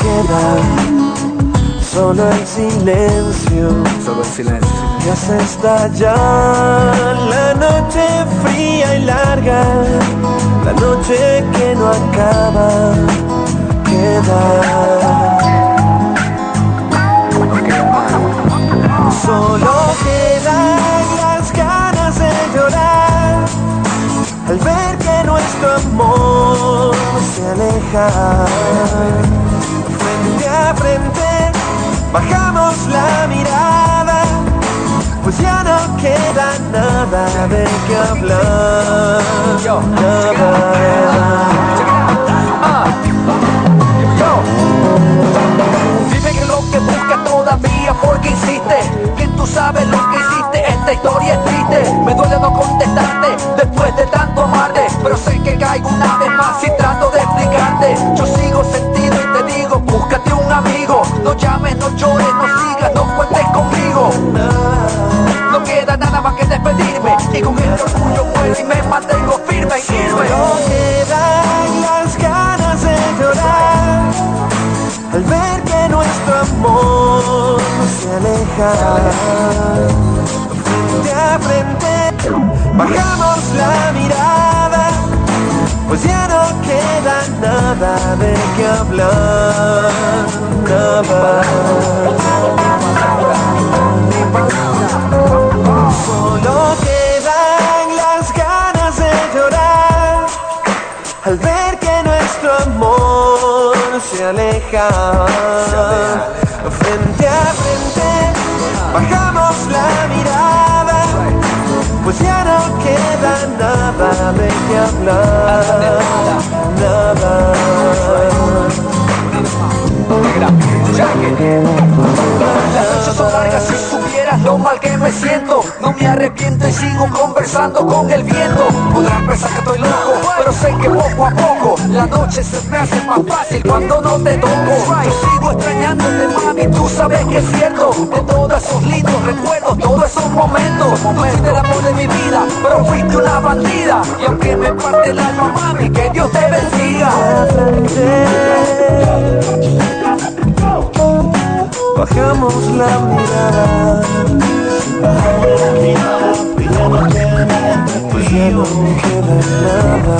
queda solo el silencio. Solo el silencio. Que hace estallar la noche fría y larga, la noche que no acaba queda. Solo quedan las ganas de llorar al ver que nuestro amor se aleja. Frente a frente bajamos la mirada, pues ya no queda nada de qué hablar. Dime que lo que buscas todavía porque Que tú sabes lo que hiciste Esta historia es triste. Me duele no contestarte Después de tanto amarte Pero sé que caigo una vez más Y trato de explicarte. Yo sigo sentido y te digo Búscate un amigo. No llames, no llores, no sigas No cuentes conmigo. No queda nada más que despedirme Y con el orgullo muero y me mantengo firme y firme Frente a frente bajamos la mirada, pues ya no queda nada de qué hablar. Nada. Solo quedan las ganas de llorar al ver que nuestro amor se aleja. Frente a frente bajamos la mirada, pues ya no queda nada de qué hablar. Nada. Las noches son largas me siento No me arrepiento y sigo conversando con el viento. Podrán pensar que estoy loco, pero sé que poco a poco La noche se me hace más fácil cuando no te toco. Yo sigo extrañándote mami, tú sabes que es cierto. De todos esos lindos recuerdos, todos esos momentos Tú fuiste el amor de mi vida, pero fuiste una bandida. Y aunque me parte el alma mami, que Dios te bendiga Bajamos la mirada. Pues ya no queda nada.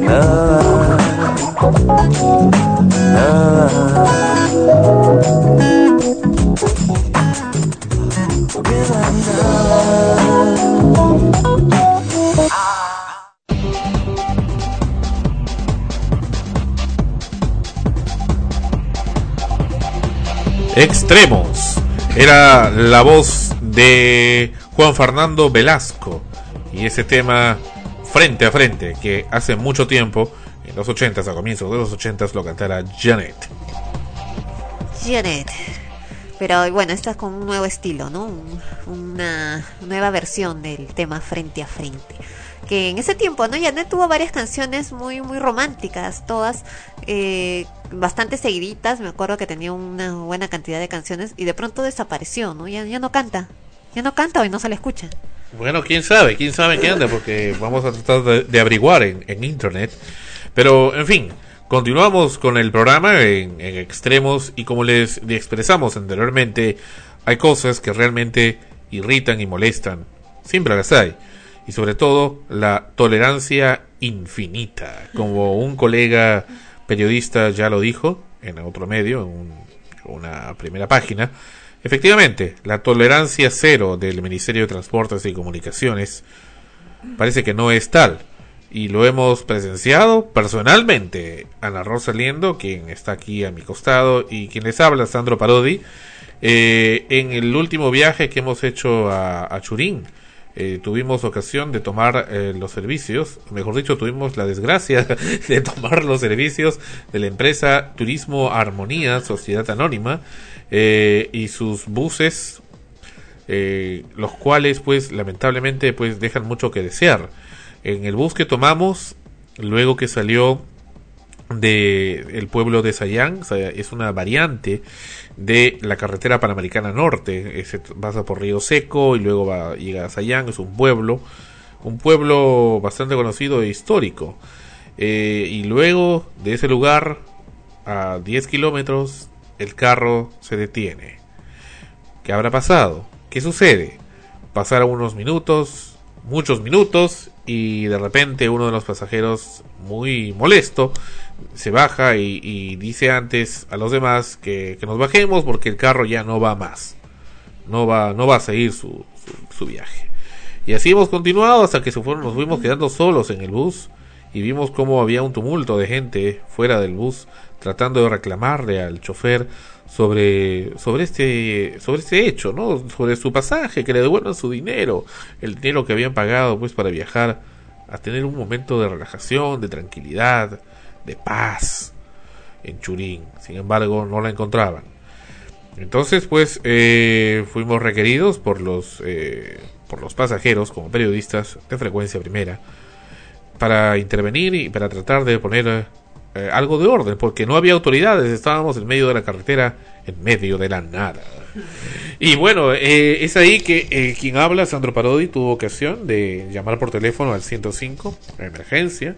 Nada. Nada. Extremos. Era la voz de Juan Fernando Velasco. Y ese tema frente a frente, que hace mucho tiempo, en los 80 a comienzos de los 80 lo cantara Janet. Janet. Pero bueno, esta es con un nuevo estilo, ¿no? Un- Una nueva versión del tema Frente a Frente. Que en ese tiempo, ¿no? Janet tuvo varias canciones muy, muy románticas, todas eh, bastante seguiditas. Me acuerdo que tenía una buena cantidad de canciones y de pronto desapareció, ¿no? Ya, ya no canta. Ya no canta o y no se le escucha. Bueno, quién sabe, quién sabe qué anda, porque vamos a tratar de, averiguar en, internet. Pero, en fin, continuamos con el programa en, en extremos y como les expresamos anteriormente, hay cosas que realmente irritan y molestan. Siempre las hay. Y sobre todo, la tolerancia infinita. Como un colega periodista ya lo dijo en otro medio, en un- una primera página, Efectivamente, la tolerancia cero del Ministerio de Transportes y Comunicaciones parece que no es tal. Y lo hemos presenciado personalmente. Ana Rosa Liendo, quien está aquí a mi costado, y quien les habla, Sandro Parodi, eh, en el último viaje que hemos hecho a, a Churín. Eh, tuvimos ocasión de tomar eh, los servicios, mejor dicho, tuvimos la desgracia de tomar los servicios de la empresa Turismo Armonía, Sociedad Anónima, eh, y sus buses, los cuales, pues, lamentablemente, pues, dejan mucho que desear. En el bus que tomamos, luego que salió de pueblo de Sayán, es una variante de la carretera panamericana norte, pasa por Río Seco y luego va, llega a Sayán, es un pueblo, un pueblo bastante conocido e histórico. Eh, y luego de ese lugar, a 10 kilómetros, el carro se detiene. ¿Qué habrá pasado? ¿Qué sucede? Pasaron unos minutos, muchos minutos, y de repente uno de los pasajeros, muy molesto, se baja y, dice antes a los demás que, que nos bajemos porque el carro ya no va más. No va, no va a seguir su, su, su viaje. Y así hemos continuado hasta que se fueron, nos fuimos quedando solos en el bus y vimos cómo había un tumulto de gente fuera del bus tratando de reclamarle al chofer sobre sobre este sobre este hecho, ¿no? Sobre su pasaje, que le devuelvan su dinero, el dinero que habían pagado pues para viajar a tener un momento de relajación, de tranquilidad, de paz en Churín. Sin embargo, no la encontraban. Entonces, pues, eh, fuimos requeridos por los, eh, por los pasajeros, como periodistas de frecuencia primera, para intervenir y para tratar de poner eh, algo de orden, porque no había autoridades, estábamos en medio de la carretera, en medio de la nada. Y bueno, es ahí que quien habla, Sandro Parodi, tuvo ocasión de llamar por teléfono al 105, a emergencia,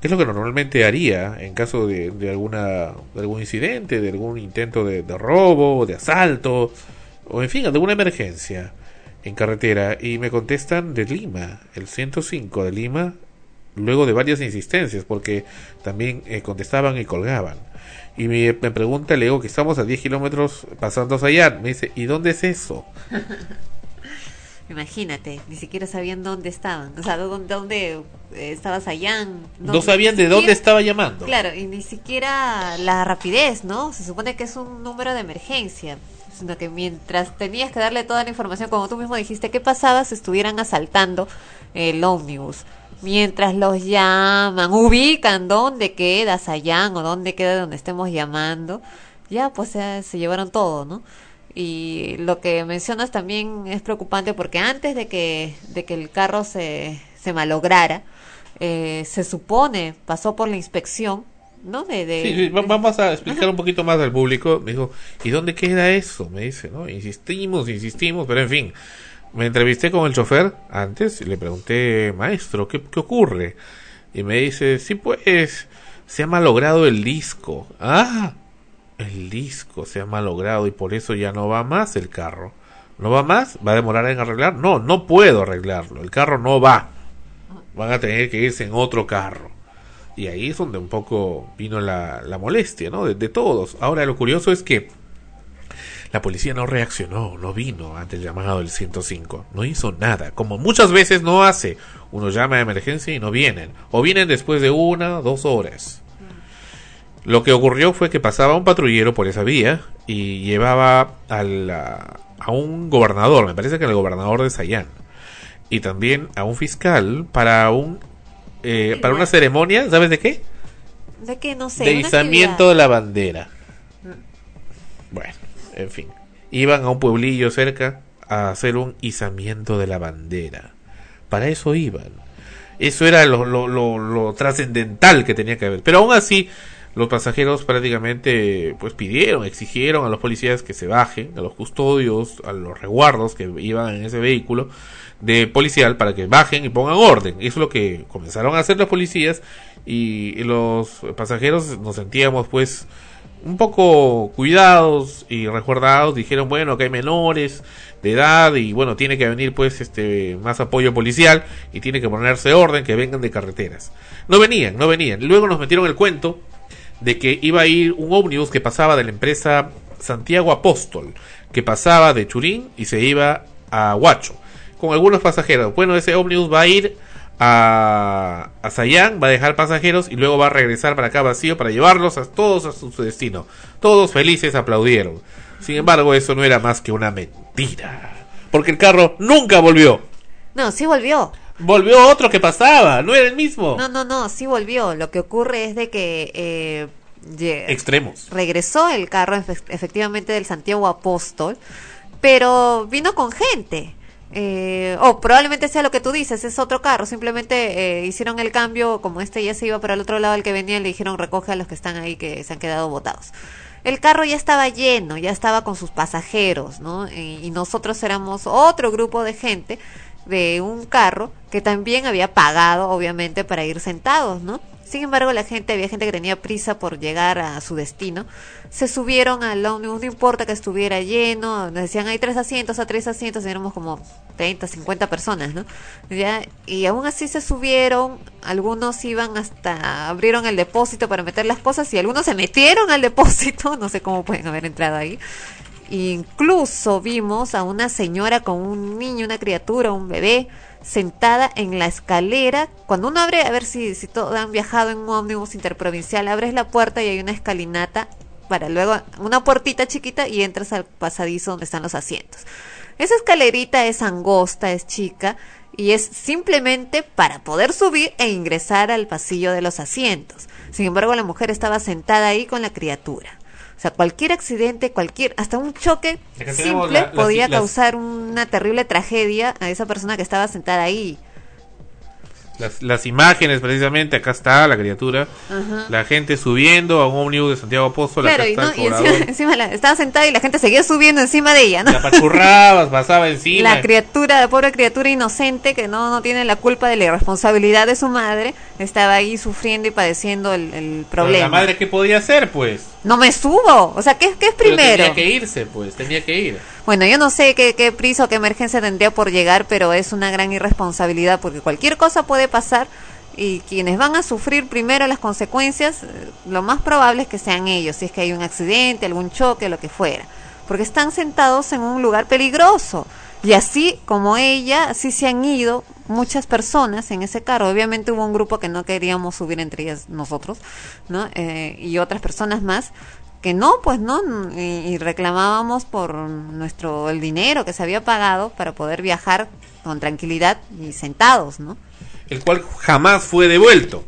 que es lo que normalmente haría en caso de, de alguna de algún incidente, de algún intento de, robo, de asalto, o en fin, alguna emergencia en carretera. Y me contestan de Lima, el 105 de Lima, luego de varias insistencias, porque también eh, contestaban y colgaban. Y me, me pregunta, le digo que estamos a 10 kilómetros pasando a Sayán. Me dice, ¿y dónde es eso? Imagínate, ni siquiera sabían dónde estaban. O sea, dónde, dónde eh, estaba Sayán. No sabían de dónde estaba llamando. Claro, y ni siquiera la rapidez, ¿no? Se supone que es un número de emergencia. Sino que mientras tenías que darle toda la información, como tú mismo dijiste, ¿qué pasaba si estuvieran asaltando el ómnibus? Mientras los llaman, ubican dónde queda Sayán o dónde queda donde estemos llamando, ya pues eh, se llevaron todo, ¿no? Y lo que mencionas también es preocupante porque antes de que, de que el carro se, se malograra, eh, se supone, pasó por la inspección, ¿no? De, de, Sí, sí, va- vamos a explicar un poquito más al público. Me dijo, ¿y dónde queda eso? Me dice, ¿no? Insistimos, insistimos, pero en fin. Me entrevisté con el chofer antes y le pregunté, maestro, ¿qué, qué ocurre? Y me dice, sí, pues, se ha malogrado el disco. Ah, el disco se ha malogrado y por eso ya no va más el carro. ¿No va más? ¿Va a demorar en arreglar? No, no puedo arreglarlo. El carro no va. Van a tener que irse en otro carro. Y ahí es donde un poco vino la, la molestia, ¿no? De, todos. Ahora, lo curioso es que la policía no reaccionó, no vino ante el llamado del 105. No hizo nada, como muchas veces no hace. Uno llama a emergencia y no vienen. O vienen después de una, dos horas. Lo que ocurrió fue que pasaba un patrullero por esa vía y llevaba a, a un gobernador, me parece que el gobernador de Sayán, y también a un fiscal para un eh, para una ceremonia, ¿sabes de qué? De que no sé. de izamiento de la bandera. Bueno, en fin. Iban a un pueblillo cerca a hacer un izamiento de la bandera. Para eso iban. Eso era lo, lo, lo, lo trascendental que tenía que haber. Pero aún así, los pasajeros prácticamente pues pidieron, exigieron a los policías que se bajen, a los custodios, a los resguardos que iban en ese vehículo de policial para que bajen y pongan orden. Eso es lo que comenzaron a hacer los policías y los pasajeros nos sentíamos pues un poco cuidados y resguardados. Dijeron, bueno, que hay menores de edad y bueno, tiene que venir pues este más apoyo policial y tiene que ponerse orden, que vengan de carreteras. No venían, no venían. Luego nos metieron el cuento de que iba a ir un ómnibus que pasaba de la empresa Santiago Apóstol, que pasaba de Churín y se iba a Huacho, con algunos pasajeros. Bueno, ese ómnibus va a ir a, a va a dejar pasajeros y luego va a regresar para acá vacío para llevarlos a todos a su destino. Todos felices aplaudieron. Sin embargo, eso no era más que una mentira. Porque el carro nunca volvió. No, sí volvió. Volvió otro que pasaba, no era el mismo. No, no, no, sí volvió. Lo que ocurre es de que eh, Extremos. regresó el carro efe- efectivamente del Santiago Apóstol, pero vino con gente. Eh, o probablemente sea lo que tú dices, es otro carro. Simplemente eh, hicieron el cambio, como este ya se iba para el otro lado, el que venía, le dijeron recoge a los que están ahí que se han quedado botados. El carro ya estaba lleno, ya estaba con sus pasajeros, ¿no? Y, y nosotros éramos otro grupo de gente de un carro que también había pagado, obviamente, para ir sentados, ¿no? Sin embargo, la gente, había gente que tenía prisa por llegar a su destino. Se subieron al ómnibus, no importa que estuviera lleno, nos decían hay tres asientos, a tres asientos, y éramos como 30, 50 personas, ¿no? Y aún así se subieron, algunos iban hasta, abrieron el depósito para meter las cosas y algunos se metieron al depósito, no sé cómo pueden haber entrado ahí. Incluso vimos a una señora con un niño, una criatura, un bebé, sentada en la escalera. Cuando uno abre, a ver si, si todos han viajado en un ómnibus interprovincial, abres la puerta y hay una escalinata para luego una puertita chiquita y entras al pasadizo donde están los asientos. Esa escalerita es angosta, es chica y es simplemente para poder subir e ingresar al pasillo de los asientos. Sin embargo, la mujer estaba sentada ahí con la criatura. O sea, cualquier accidente, cualquier, hasta un choque simple la- podía las- causar una terrible tragedia a esa persona que estaba sentada ahí. Las, las imágenes, precisamente, acá está la criatura. Ajá. La gente subiendo a un ómnibus de Santiago. Claro, acá y, está no, y encima, la- estaba sentada y la gente seguía subiendo encima de ella, ¿no? La apachurrabas, pasaba encima. La criatura, la pobre criatura inocente que no, no tiene la culpa de la irresponsabilidad de su madre, estaba ahí sufriendo y padeciendo el, el Pero problema. La madre, ¿qué podía hacer, pues? No me subo. O sea, ¿qué, qué es Pero primero? tenía que irse, pues, tenía que ir. Bueno, yo no sé qué, qué prisa o qué emergencia tendría por llegar, pero es una gran irresponsabilidad porque cualquier cosa puede pasar y quienes van a sufrir primero las consecuencias, eh, lo más probable es que sean ellos, si es que hay un accidente, algún choque, lo que fuera, porque están sentados en un lugar peligroso. Y así como ella, así se han ido muchas personas en ese carro. Obviamente hubo un grupo que no queríamos subir entre ellas nosotros, ¿no? Eh, y otras personas más que no, pues no, y, y reclamábamos por nuestro el dinero que se había pagado para poder viajar con tranquilidad y sentados, ¿no? El cual jamás fue devuelto.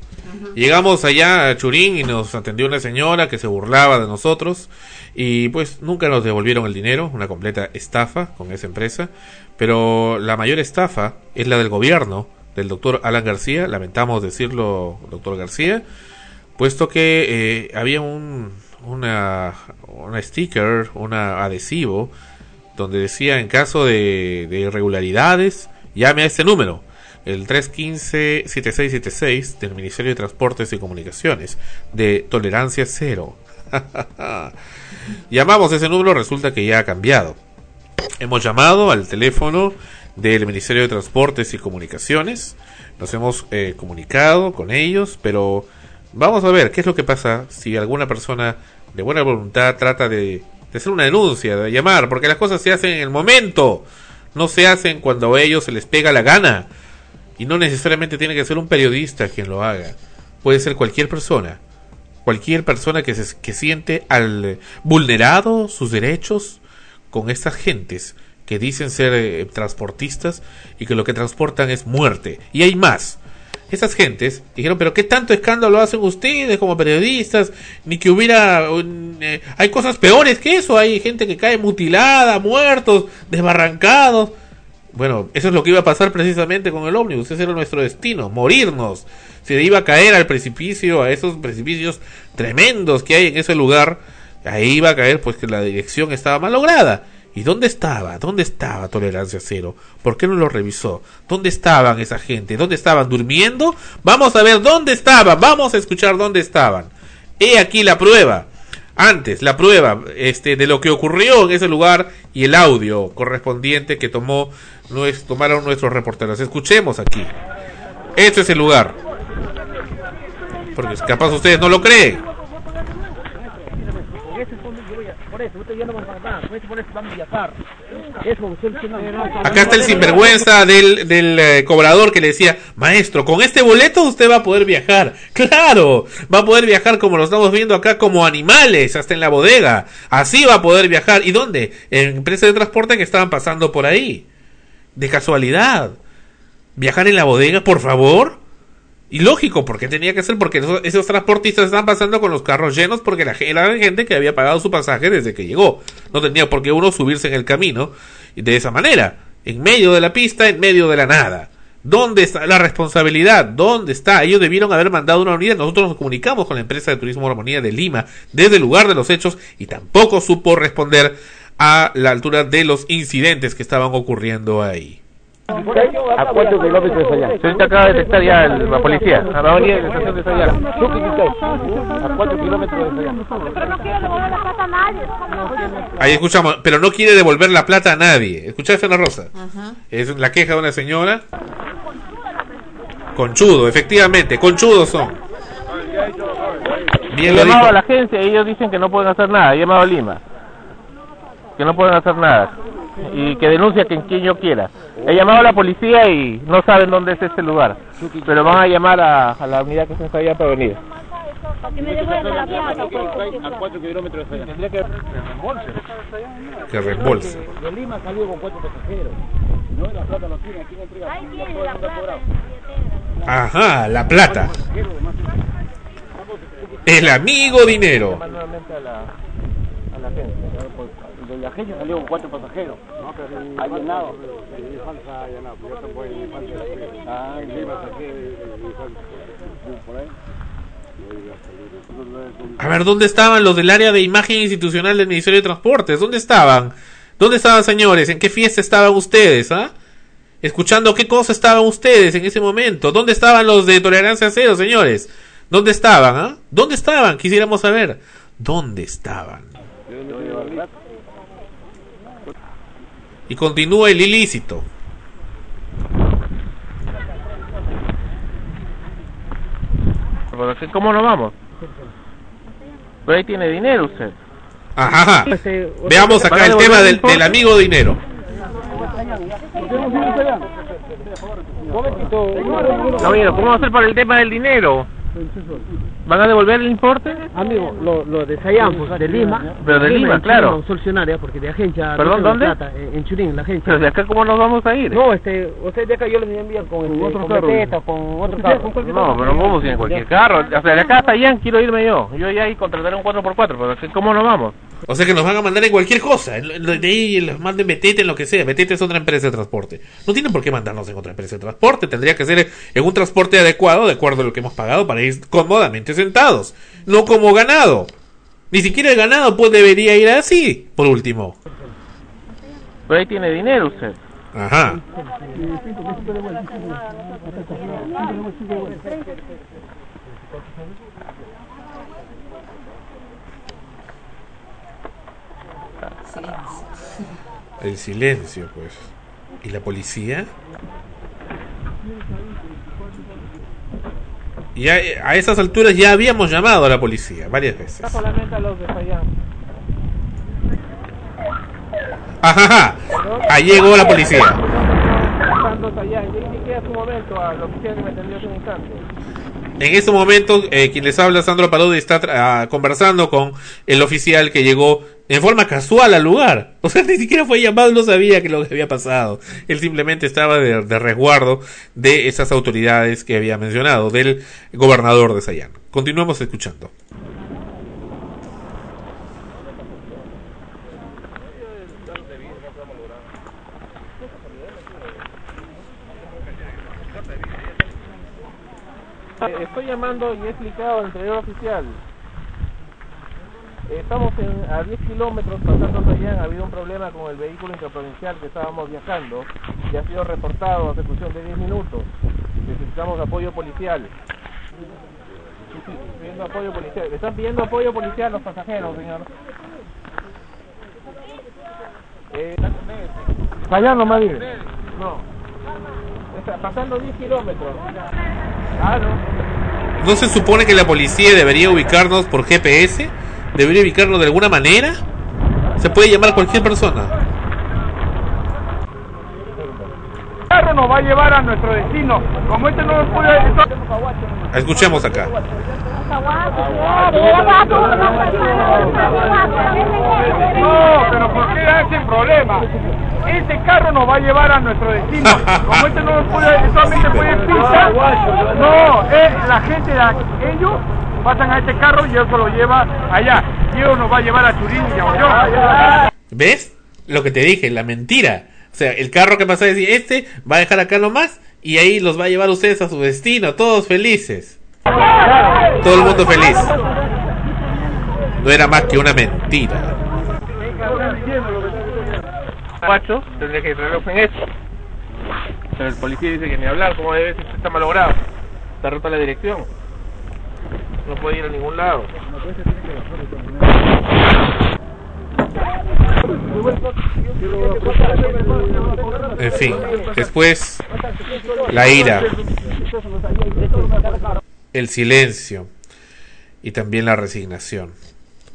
Llegamos allá a Churín y nos atendió una señora que se burlaba de nosotros y pues nunca nos devolvieron el dinero, una completa estafa con esa empresa, pero la mayor estafa es la del gobierno del doctor Alan García, lamentamos decirlo, doctor García, puesto que eh, había un una, sticker, un adhesivo donde decía en caso de, de irregularidades llame a este número el 315-7676 del Ministerio de Transportes y Comunicaciones de Tolerancia Cero. Llamamos ese número, resulta que ya ha cambiado. Hemos llamado al teléfono del Ministerio de Transportes y Comunicaciones, nos hemos eh, comunicado con ellos, pero vamos a ver qué es lo que pasa si alguna persona de buena voluntad trata de, de hacer una denuncia, de llamar, porque las cosas se hacen en el momento, no se hacen cuando a ellos se les pega la gana. Y no necesariamente tiene que ser un periodista quien lo haga. Puede ser cualquier persona. cualquier persona que se que siente al vulnerado sus derechos con estas gentes que dicen ser eh, transportistas y que lo que transportan es muerte. Y hay más. Esas gentes dijeron, pero ¿qué tanto escándalo hacen ustedes como periodistas? Ni que hubiera... eh, hay cosas peores que eso. Hay gente que cae mutilada, muertos, desbarrancados. Bueno, eso es lo que iba a pasar precisamente con el ómnibus. Ese era nuestro destino, morirnos. Se iba a caer al precipicio, a esos precipicios tremendos que hay en ese lugar. Ahí iba a caer pues que la dirección estaba mal lograda. ¿Y dónde estaba? ¿Dónde estaba Tolerancia Cero? ¿Por qué no lo revisó? ¿Dónde estaban esa gente? ¿Dónde estaban durmiendo? Vamos a ver dónde estaban. Vamos a escuchar dónde estaban. He aquí la prueba. Antes, la prueba este, de lo que ocurrió en ese lugar y el audio correspondiente que tomó, tomaron nuestros reporteros. Escuchemos aquí. Este es el lugar. Porque capaz ustedes no lo creen. Por eso, ustedes ya no van a pagar, por eso, por eso van a viajar. Eso, Acá está el sinvergüenza del, del eh, cobrador que le decía, maestro, con este boleto usted va a poder viajar. Claro, va a poder viajar como lo estamos viendo acá, como animales, hasta en la bodega. Así va a poder viajar. ¿Y dónde? En empresas de transporte que estaban pasando por ahí. De casualidad. ¿Viajar en la bodega, por favor? Y lógico, porque tenía que ser porque esos, transportistas estaban pasando con los carros llenos porque la, gente que había pagado su pasaje desde que llegó. No tenía por qué uno subirse en el camino de esa manera, en medio de la pista, en medio de la nada. ¿Dónde está la responsabilidad? ¿Dónde está? Ellos debieron haber mandado una unidad. Nosotros nos comunicamos con la empresa de turismo Armonía de Lima desde el lugar de los hechos y tampoco supo responder a la altura de los incidentes que estaban ocurriendo ahí. ¿A cuántos kilómetros de allá? Se ahorita acaba de detectar ya el- la policía. A la avenida de la estación de Sayala. ¿A cuántos kilómetros de allá? Pero no quiero devolver la plata a nadie. Ahí escuchamos, pero no quiere devolver la plata a nadie. ¿Escuchaste, Ana Rosa? Es la queja de una señora. Conchudo, efectivamente, conchudos son. Bien lo llamado dijo. a la agencia y ellos dicen que no pueden hacer nada. He llamado a Lima. Que no pueden hacer nada. Y que denuncia quien, quien yo quiera. He llamado a la policía y no saben dónde es este lugar. Pero van a llamar a, a la unidad que se está allá para venir. Que me devuelvan la plata. ¿A cuántos kilómetros de allá? Tendría que reembolse. Que reembolse. De Lima salió con cuatro pasajeros. No, la plata lo tiene, aquí no entrega. Ahí tiene la plata. Ajá, la plata. El amigo dinero. A la, a De la agencia salió con cuatro pasajeros. No, pero ha llenado. Ah, por ahí. A ver, ¿dónde estaban los del área de imagen institucional del Ministerio de Transportes? ¿Dónde estaban? ¿Dónde estaban, señores? ¿En qué fiesta estaban ustedes, ah? Escuchando qué cosa estaban ustedes en ese momento. ¿Dónde estaban los de Tolerancia Cero, señores? ¿Dónde estaban, ah? ¿Dónde estaban? Quisiéramos saber. ¿Dónde estaban? Y continúa el ilícito. ¿Cómo nos vamos? Pero ahí tiene dinero usted. Ajá. Veamos acá el tema del, del amigo dinero. ¿cómo va a ser para el tema del dinero? ¿Van a devolver el importe? Amigo, lo, lo de de Lima. Pero de Lima, en claro. Churín, Solucionaria, porque de agencia. ¿Perdón, no dónde? plata, en, en Churín, la agencia. Pero de acá, ¿cómo nos vamos a ir? No, este, usted de acá yo les envío con, este, otro con carro. Beteta, con otro carro. No, pero ¿cómo si en cualquier carro? O sea, de acá hasta allá quiero irme yo. Yo ya ahí contrataré un 4x4, pero que, ¿cómo nos vamos? O sea que nos van a mandar en cualquier cosa. De ahí los manden Betete en lo que sea. Betete es otra empresa de transporte. No tienen por qué mandarnos en otra empresa de transporte. Tendría que ser en un transporte adecuado, de acuerdo a lo que hemos pagado, para ir cómodamente sentados. No como ganado. Ni siquiera el ganado pues debería ir así, por último. Pero ahí tiene dinero usted. Ajá. El silencio, pues. ¿Y la policía? Ya, eh, a esas alturas ya habíamos llamado a la policía varias veces. ajá. Ahí llegó la policía. En ese momento, eh, quien les habla, Sandro Parodi, está ah, conversando con el oficial que llegó en forma casual al lugar. O sea, ni siquiera fue llamado, no sabía que lo que había pasado. Él simplemente estaba de, de resguardo de esas autoridades que había mencionado, del gobernador de Sayán. Continuemos escuchando. Estoy llamando y he explicado al interior oficial. Eh, Estamos a 10 kilómetros pasando allá. Ha habido un problema con el vehículo interprovincial que estábamos viajando y ha sido reportado a ejecución de 10 minutos. Necesitamos apoyo policial. Pidiendo apoyo policial. Están pidiendo apoyo policial los pasajeros, señor. Eh, allá nomás. No. Pasando 10 kilómetros. No. ¿No se supone que la policía debería ubicarnos por GPS? ¿Debería ubicarnos de alguna manera? Se puede llamar a cualquier persona. El carro nos va a llevar a nuestro destino. Como este no nos puede... Escuchemos acá. No, pero ¿por qué hacen problema? Este carro nos va a llevar a nuestro destino. Como este no puede, solamente puede pisar. No, eh, la gente, de- ellos pasan a este carro y eso lo lleva allá. Y eso nos va a llevar a Turín y a. ¿Ves? Lo que te dije, la mentira. O sea, el carro que pasa a decir, este va a dejar acá nomás y ahí los va a llevar ustedes a su destino, todos felices. Todo el mundo feliz. No era más que una mentira. Guacho, tendría que traerlo en eso. Pero el policía dice que ni hablar, ¿cómo debe ser? Está malogrado. Está rota la dirección. No puede ir a ningún lado. En fin, después la ira, el silencio y también la resignación.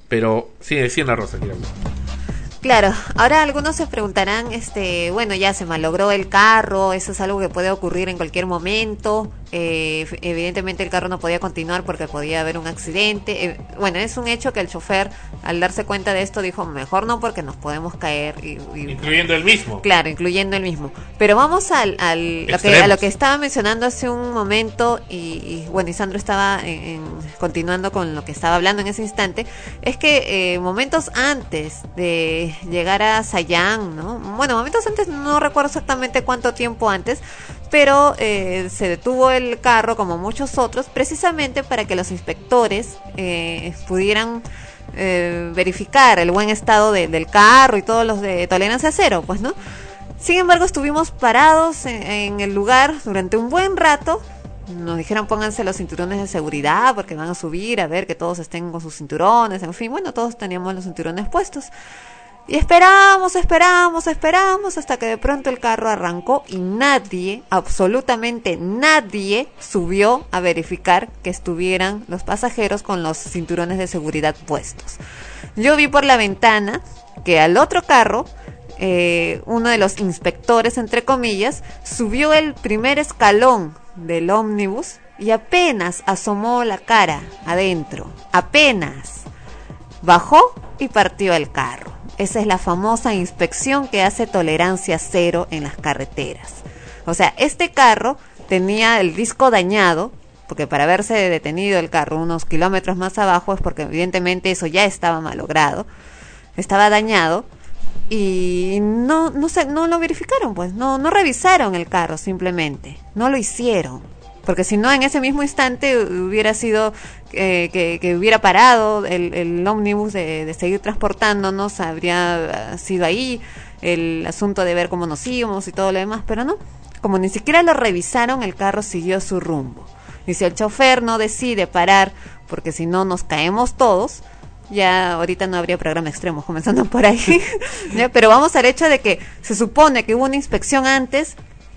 Pero sí, decía la Rosa, quiero. Claro, ahora algunos se preguntarán, este, bueno, ya se malogró el carro, eso es algo que puede ocurrir en cualquier momento. Eh, evidentemente el carro no podía continuar porque podía haber un accidente. eh, bueno, es un hecho que el chofer, al darse cuenta de esto, dijo, mejor no porque nos podemos caer. Y, y- Incluyendo el mismo. Claro, incluyendo el mismo. Pero vamos al, al- lo que, a lo que estaba mencionando hace un momento y, y, bueno, y Sandro estaba en- en- continuando con lo que estaba hablando en ese instante, es que eh, momentos antes de llegar a Sayán, ¿no? Bueno, momentos antes, no recuerdo exactamente cuánto tiempo antes, pero eh, se detuvo el carro como muchos otros precisamente para que los inspectores eh, pudieran eh, verificar el buen estado de- del carro y todos los de tolerancia cero, pues, ¿no? Sin embargo, estuvimos parados en el lugar durante un buen rato. Nos dijeron pónganse los cinturones de seguridad porque van a subir a ver que todos estén con sus cinturones. En fin, bueno, todos teníamos los cinturones puestos. Y esperamos, esperamos, esperamos hasta que de pronto el carro arrancó y nadie, absolutamente nadie, subió a verificar que estuvieran los pasajeros con los cinturones de seguridad puestos. Yo vi por la ventana que al otro carro, eh, uno de los inspectores, entre comillas, subió el primer escalón del ómnibus y apenas asomó la cara adentro, apenas bajó y partió el carro. Esa es la famosa inspección que hace tolerancia cero en las carreteras. O sea, este carro tenía el disco dañado, porque para haberse detenido el carro unos kilómetros más abajo es porque evidentemente eso ya estaba malogrado, estaba dañado y no no se, no lo verificaron, pues no no revisaron el carro simplemente, no lo hicieron. Porque si no, en ese mismo instante hubiera sido eh, que, hubiera parado el, el ómnibus de, de seguir transportándonos, habría ah, sido ahí el asunto de ver cómo nos íbamos y todo lo demás, pero no. Como ni siquiera lo revisaron, el carro siguió su rumbo. Y si el chofer no decide parar, porque si no nos caemos todos, ya ahorita no habría programa extremo, comenzando por ahí. Pero vamos al hecho de que se supone que hubo una inspección antes,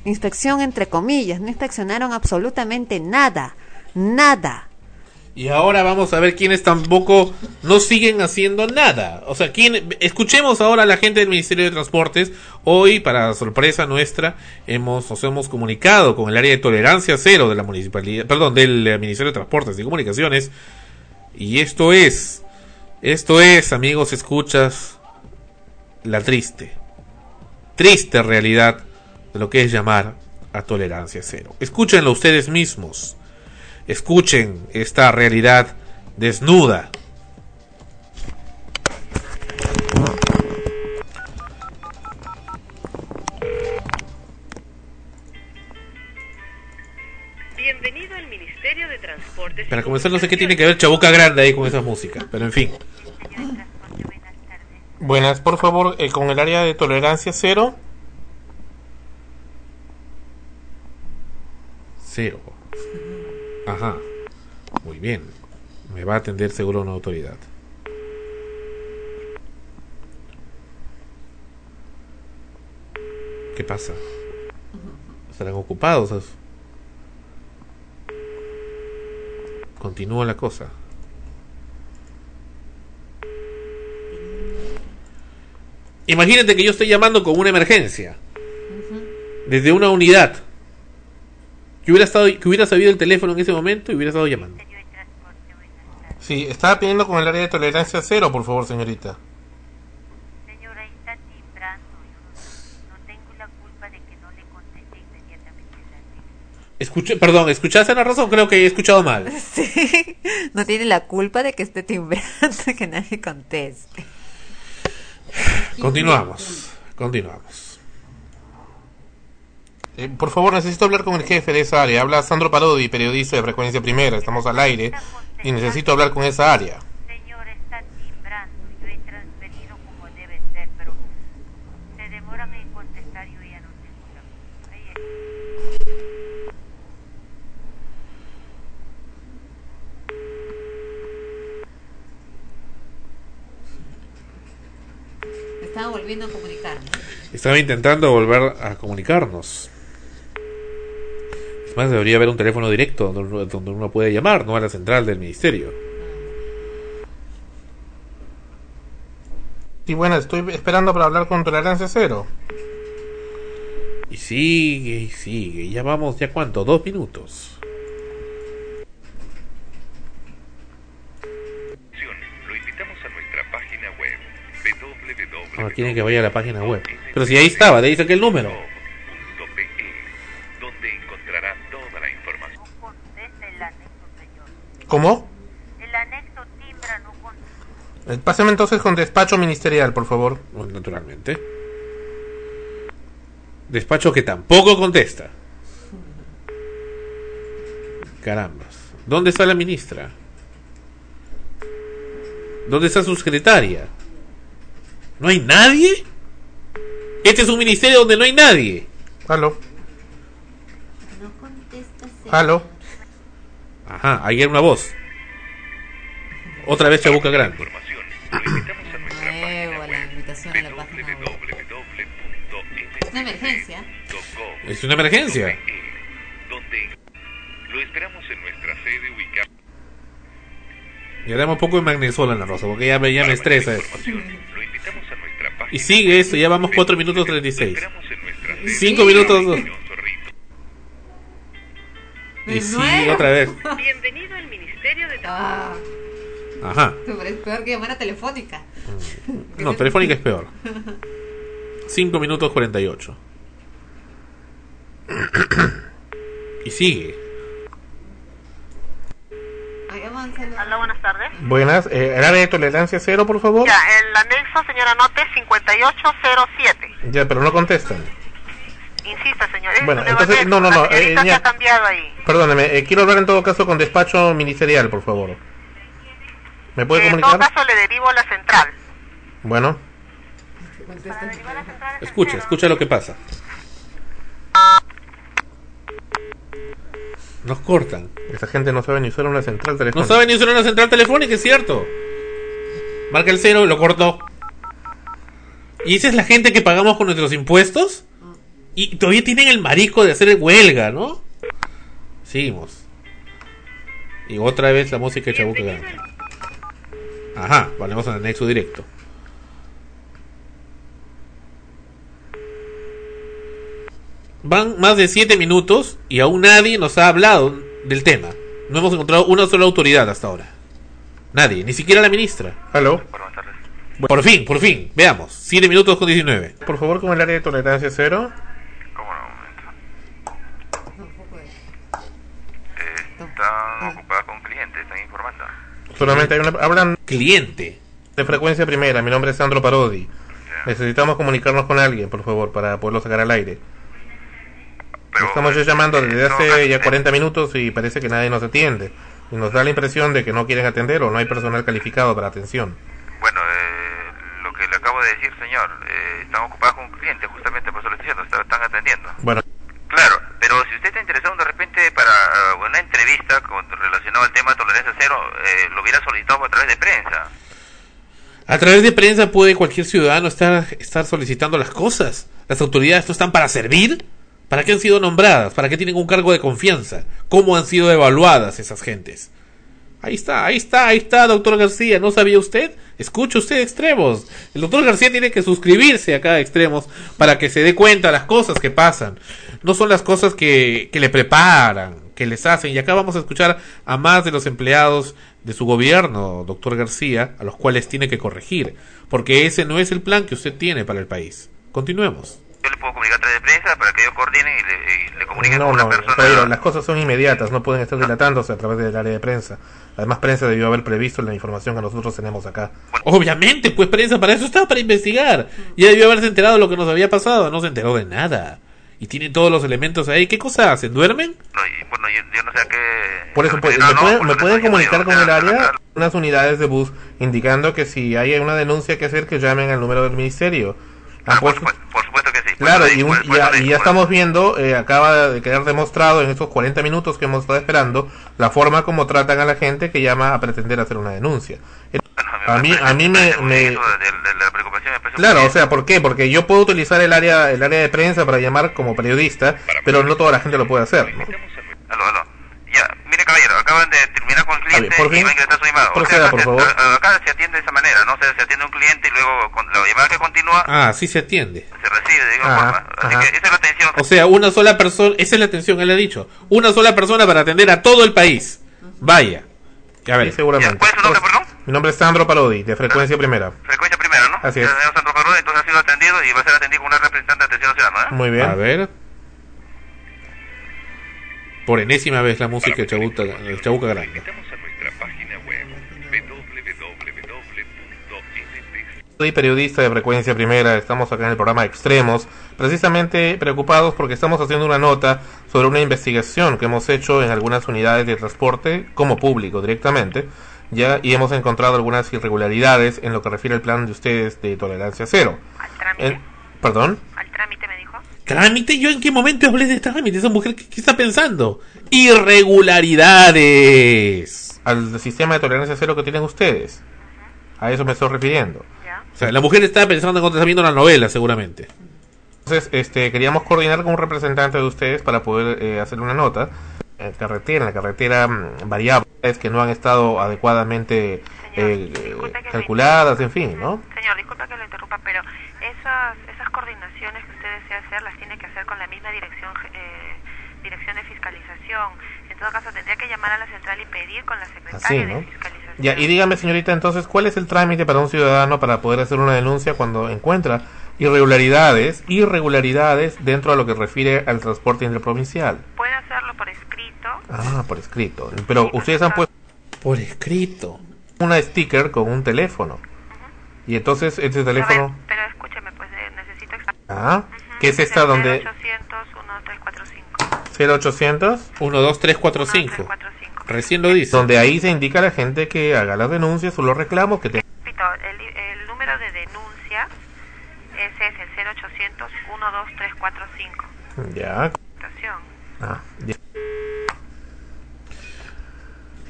inspección entre comillas, no inspeccionaron absolutamente nada, nada. Y ahora vamos a ver quiénes tampoco no siguen haciendo nada. O sea, quién, escuchemos ahora a la gente del Ministerio de Transportes. Hoy, para sorpresa nuestra, hemos, nos hemos comunicado con el área de tolerancia cero de la municipalidad, perdón, del eh, Ministerio de Transportes y Comunicaciones. Y esto es, esto es, amigos, escuchas, la triste, triste realidad de lo que es llamar a tolerancia cero. Escúchenlo ustedes mismos. Escuchen esta realidad desnuda. Bienvenido al Ministerio de Transportes. Para comenzar, no sé qué tiene que ver Chabuca Grande ahí con esa música, pero en fin. Buenas, por favor, eh, con el área de tolerancia cero. Cero. Ajá. Muy bien. Me va a atender seguro una autoridad. ¿Qué pasa? ¿Estarán ocupados? Continúa la cosa. Imagínate que yo estoy llamando con una emergencia. Desde una unidad. Que hubiera, estado, que hubiera sabido el teléfono en ese momento y hubiera estado llamando. Sí, estaba pidiendo con el área de tolerancia cero, por favor, señorita. Señora, está timbrando. No, tengo la culpa de que no le conteste inmediatamente Escuché, perdón, ¿escuchaste la razón? Creo que he escuchado mal. Sí, no tiene la culpa de que esté timbrando, que nadie conteste. Continuamos. Continuamos. Eh, por favor, necesito hablar con el jefe de esa área. Habla Sandro Parodi, periodista de Frecuencia Primera. Estamos al aire y necesito hablar con esa área. Señor, está timbrando. Yo he transferido como debe ser, pero se demoran en contestar. Yo ya no tengo. Estaba volviendo a comunicarme. Estaba intentando volver a comunicarnos. Es más, debería haber un teléfono directo donde uno, donde uno puede llamar, no a la central del ministerio. Y bueno, estoy esperando para hablar con tolerancia cero. Y sigue, y sigue. Ya vamos, ¿ya cuánto? Dos minutos. Lo invitamos a nuestra página web www.pe, Ahora quieren que vaya a la página web. Pero si ahí estaba, de ahí saqué el número. ¿Cómo? El anexo timbra, no contesta. Eh, Pásame entonces con despacho ministerial, por favor. Naturalmente. Despacho que tampoco contesta. Carambas. ¿Dónde está la ministra? ¿Dónde está su secretaria? ¿No hay nadie? Este es un ministerio donde no hay nadie. Aló. No contesta. Aló. Ajá, ahí era una voz. Otra vez Chabuca Grande. Nuevo, la invitación a la página web. Es una emergencia. Es una emergencia. lo esperamos en nuestra sede ubicada. Ya damos un poco de magnesola en la rosa, porque ya me, ya me estresa eso. Y sigue esto, ya vamos 4 minutos 36. 5 minutos. Y sigue otra vez. Bienvenido al Ministerio de Ah, Ajá. pero es peor que llamar a telefónica. No, telefónica es peor. 5 minutos 48. Y sigue. Hola, buenas tardes. Buenas. Eh, el área de tolerancia cero, por favor. Ya, el anexo, señora Note, 5807. Ya, pero no contestan. Insista, señor. es Bueno, entonces, no, no, no, La señorita eh, se ha cambiado ahí. Perdóneme, eh, quiero hablar en todo caso con despacho ministerial, por favor. ¿Me puede en todo comunicar? caso, le derivo a la central. Bueno. Escucha, escucha lo que pasa. Nos cortan. Esa gente no sabe ni usar una central No telefónica. sabe ni usar una central telefónica, es cierto. Marca el cero y lo cortó. ¿Y esa es la gente que pagamos con nuestros impuestos? Y todavía tienen el marico de hacer huelga, ¿no? Seguimos. Y otra vez la música de Chabuca Grande. Ajá, ponemos en el nexo directo. Van más de 7 minutos y aún nadie nos ha hablado del tema. No hemos encontrado una sola autoridad hasta ahora. Nadie, ni siquiera la ministra. ¿Aló? Por fin, por fin, veamos. 7 minutos con 19. Por favor, con el área de tolerancia cero. Están ocupadas con clientes, están informando. Solamente hay una. Hablan. Cliente. De frecuencia primera. Mi nombre es Sandro Parodi. Necesitamos comunicarnos con alguien, por favor, para poderlo sacar al aire. Estamos ya llamando desde hace ya 40 minutos y parece que nadie nos atiende. Y nos da la impresión de que no quieren atender o no hay personal calificado para atención. Bueno, eh, lo que le acabo de decir, señor, eh, están ocupados con un cliente, justamente por eso le estoy diciendo, están atendiendo. Bueno, Claro, pero si usted está interesado de repente para eh, una entrevista con, relacionado al tema de tolerancia cero, eh, lo hubiera solicitado a través de prensa. A través de prensa puede cualquier ciudadano estar, estar solicitando las cosas. Las autoridades no están para servir. ¿Para qué han sido nombradas? ¿Para qué tienen un cargo de confianza? ¿Cómo han sido evaluadas esas gentes? Ahí está, ahí está, ahí está, doctor García. ¿No sabía usted? Escuche usted extremos. El doctor García tiene que suscribirse a cada extremos para que se dé cuenta las cosas que pasan. No son las cosas que, que le preparan, que les hacen. Y acá vamos a escuchar a más de los empleados de su gobierno, doctor García, a los cuales tiene que corregir. Porque ese no es el plan que usted tiene para el país. Continuemos. Yo le puedo comunicar a través de prensa para que ellos coordinen y le, y le comuniquen no, con una no, persona. caballero, las cosas son inmediatas, no pueden estar dilatándose a través del área de prensa. Además, prensa debió haber previsto la información que nosotros tenemos acá. Obviamente, pues prensa para eso estaba, para investigar. Ya debió haberse enterado de lo que nos había pasado. No se enteró de nada. Y tiene todos los elementos ahí. ¿Qué cosa hacen? ¿Duermen? Bueno, yo, yo no sé a qué... Por eso, pues, No, ¿me, no, pueden, por me pueden comunicar con el área unas unidades de bus indicando que si hay una denuncia que hacer, que llamen al número del ministerio? Han puesto- Por supuesto que. Claro, y, un- y ya, y ya estamos viendo, eh, acaba de quedar demostrado en estos 40 minutos que hemos estado esperando, la forma como tratan a la gente que llama a pretender hacer una denuncia. A mí, a mí me... me- Claro, o sea, ¿por qué? Porque yo puedo utilizar el área, el área de prensa para llamar como periodista, pero no toda la gente lo puede hacer. ¿no? Mire caballero, acaban de terminar con el cliente y va a ingresar su llamada. O sea, proceda, acá por se- favor. acá se atiende de esa manera, ¿no? Se, se atiende un cliente y luego con la llamada que continúa Ah, sí se atiende. se recibe de igual Ajá, forma. Así que esa es la atención. O sea, una sola persona. Esa es la atención, él ha dicho. Una sola persona para atender a todo el país. Vaya. A ver. Sí, seguramente. Mi nombre es Sandro Parodi, de Frecuencia Primera. Frecuencia primera, ¿no? Así es. Sandro Carrón, entonces ha sido atendido y va a ser atendido con una representante de atención ciudadana, ¿eh? Muy bien. A ver. Por enésima vez la música de Chabuca, de Chabuca Grande. Soy periodista de Frecuencia Primera, estamos acá en el programa Extremos, precisamente preocupados porque estamos haciendo una nota sobre una investigación que hemos hecho en algunas unidades de transporte como público directamente, ya y hemos encontrado algunas irregularidades en lo que refiere al plan de ustedes de tolerancia cero. En- ¿Perdón? ¿Trámite? ¿Yo en qué momento hablé de trámite? Esa mujer, ¿qué, qué está pensando? Irregularidades. Al sistema de tolerancia cero que tienen ustedes. A eso me estoy refiriendo. O sea, la mujer está pensando en cuando está viendo la novela, seguramente. Entonces, este, queríamos coordinar con un representante de ustedes para poder eh, hacer una nota. En carretera, en la carretera mm, variables que no han estado adecuadamente eh, calculadas, en fin, ¿no? Señor, disculpa que lo interrumpa, pero esas, esas coordinaciones que usted desea hacer las tiene que hacer con la misma dirección eh, dirección de fiscalización. En todo caso, tendría que llamar a la central y pedir con la secretaria Así, de fiscalización. Ya, y dígame, señorita, entonces, ¿cuál es el trámite para un ciudadano para poder hacer una denuncia cuando encuentra irregularidades, irregularidades dentro de lo que refiere al transporte interprovincial? Puede hacerlo por escrito. Ah, por escrito. Pero ustedes han puesto por escrito una sticker con un teléfono. Y entonces ese teléfono, Pero escúcheme, pues eh, necesito... ah, ¿qué es esta donde 0800 12345? Recién lo dice. Donde ahí se indica a la gente que haga las denuncias o los reclamos que te Repito, el, el número de denuncia ese es el 0800 12345. ya. Ah, ya.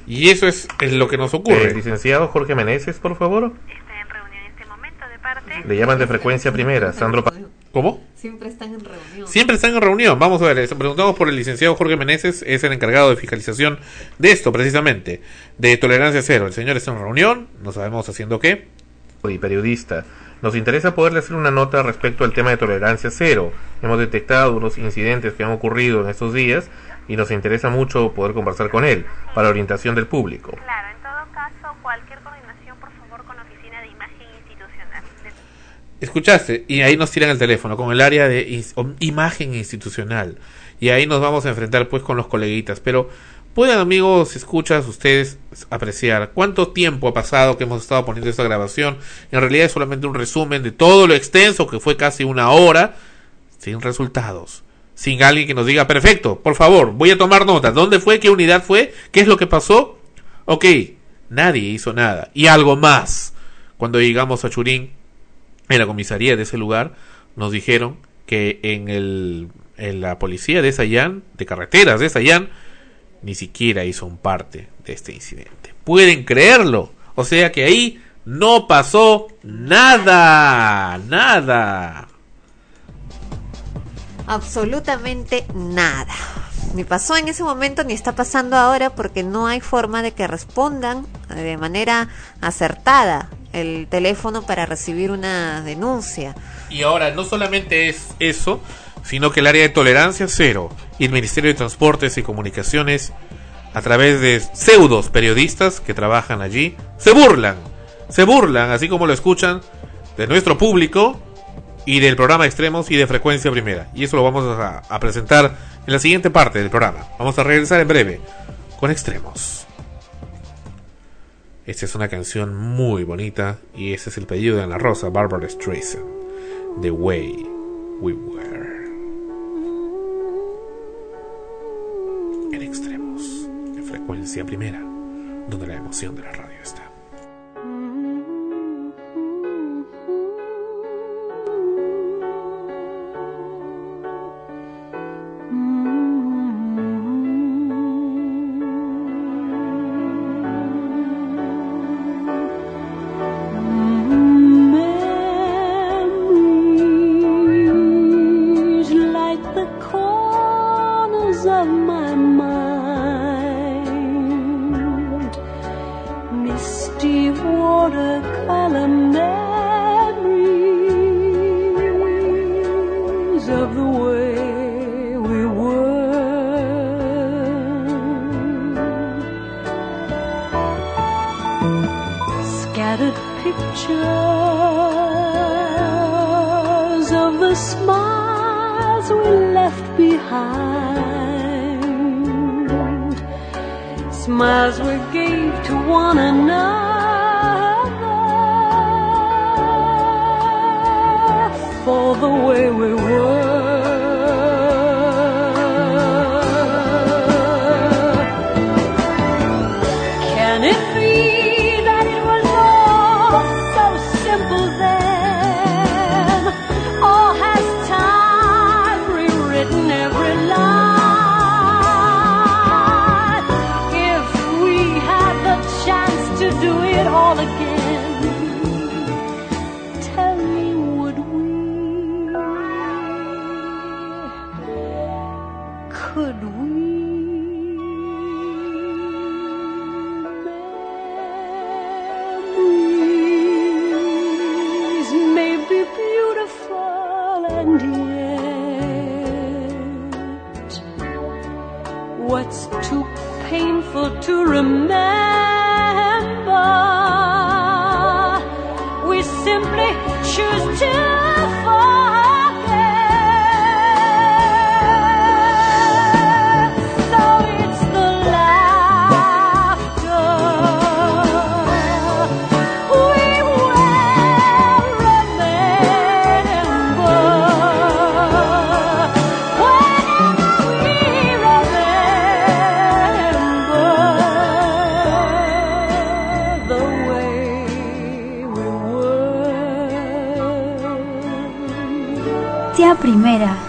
Y eso es, es lo que nos ocurre. Eh, licenciado Jorge Meneses, por favor. Le llaman de frecuencia primera, Sandro Pa- ¿Cómo? Siempre están en reunión. Siempre están en reunión. Vamos a ver, les preguntamos por el licenciado Jorge Meneses, es el encargado de fiscalización de esto precisamente, de tolerancia cero. El señor está en reunión, no sabemos haciendo qué. y periodista. Nos interesa poderle hacer una nota respecto al tema de tolerancia cero. Hemos detectado unos incidentes que han ocurrido en estos días y nos interesa mucho poder conversar con él para orientación del público. Claro, en todo caso, cualquier coordinación, por favor, con la oficina de imagen institucional. De- Escuchaste, y ahí nos tiran el teléfono con el área de imagen institucional. Y ahí nos vamos a enfrentar pues con los coleguitas. Pero pueden amigos, escuchas ustedes apreciar cuánto tiempo ha pasado que hemos estado poniendo esta grabación. En realidad es solamente un resumen de todo lo extenso que fue casi una hora sin resultados. Sin alguien que nos diga, perfecto, por favor, voy a tomar nota. ¿Dónde fue? ¿Qué unidad fue? ¿Qué es lo que pasó? Ok, nadie hizo nada. Y algo más. Cuando llegamos a Churín, en la comisaría de ese lugar, nos dijeron que en, el, en la policía de Sayán, de carreteras de Sayán, ni siquiera hizo un parte de este incidente. ¿Pueden creerlo? O sea que ahí no pasó nada, nada. Absolutamente nada. Ni pasó en ese momento ni está pasando ahora porque no hay forma de que respondan de manera acertada el teléfono para recibir una denuncia. Y ahora no solamente es eso, sino que el área de tolerancia cero y el Ministerio de Transportes y Comunicaciones, a través de pseudos periodistas que trabajan allí, se burlan, se burlan, así como lo escuchan, de nuestro público y del programa Extremos y de Frecuencia Primera. Y eso lo vamos a, a presentar en la siguiente parte del programa. Vamos a regresar en breve con Extremos. Esta es una canción muy bonita y ese es el pedido de Ana Rosa, Barbara Streisand, The Way We Were. En Extremos, en Frecuencia Primera, donde la emoción de la radio Tía Primera.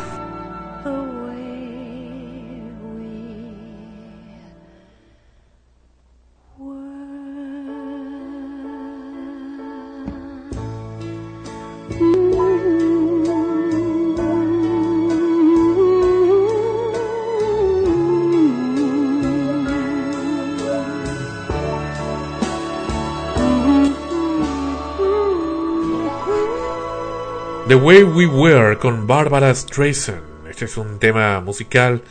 Way We Were con Barbara Streisand. Este es un tema musical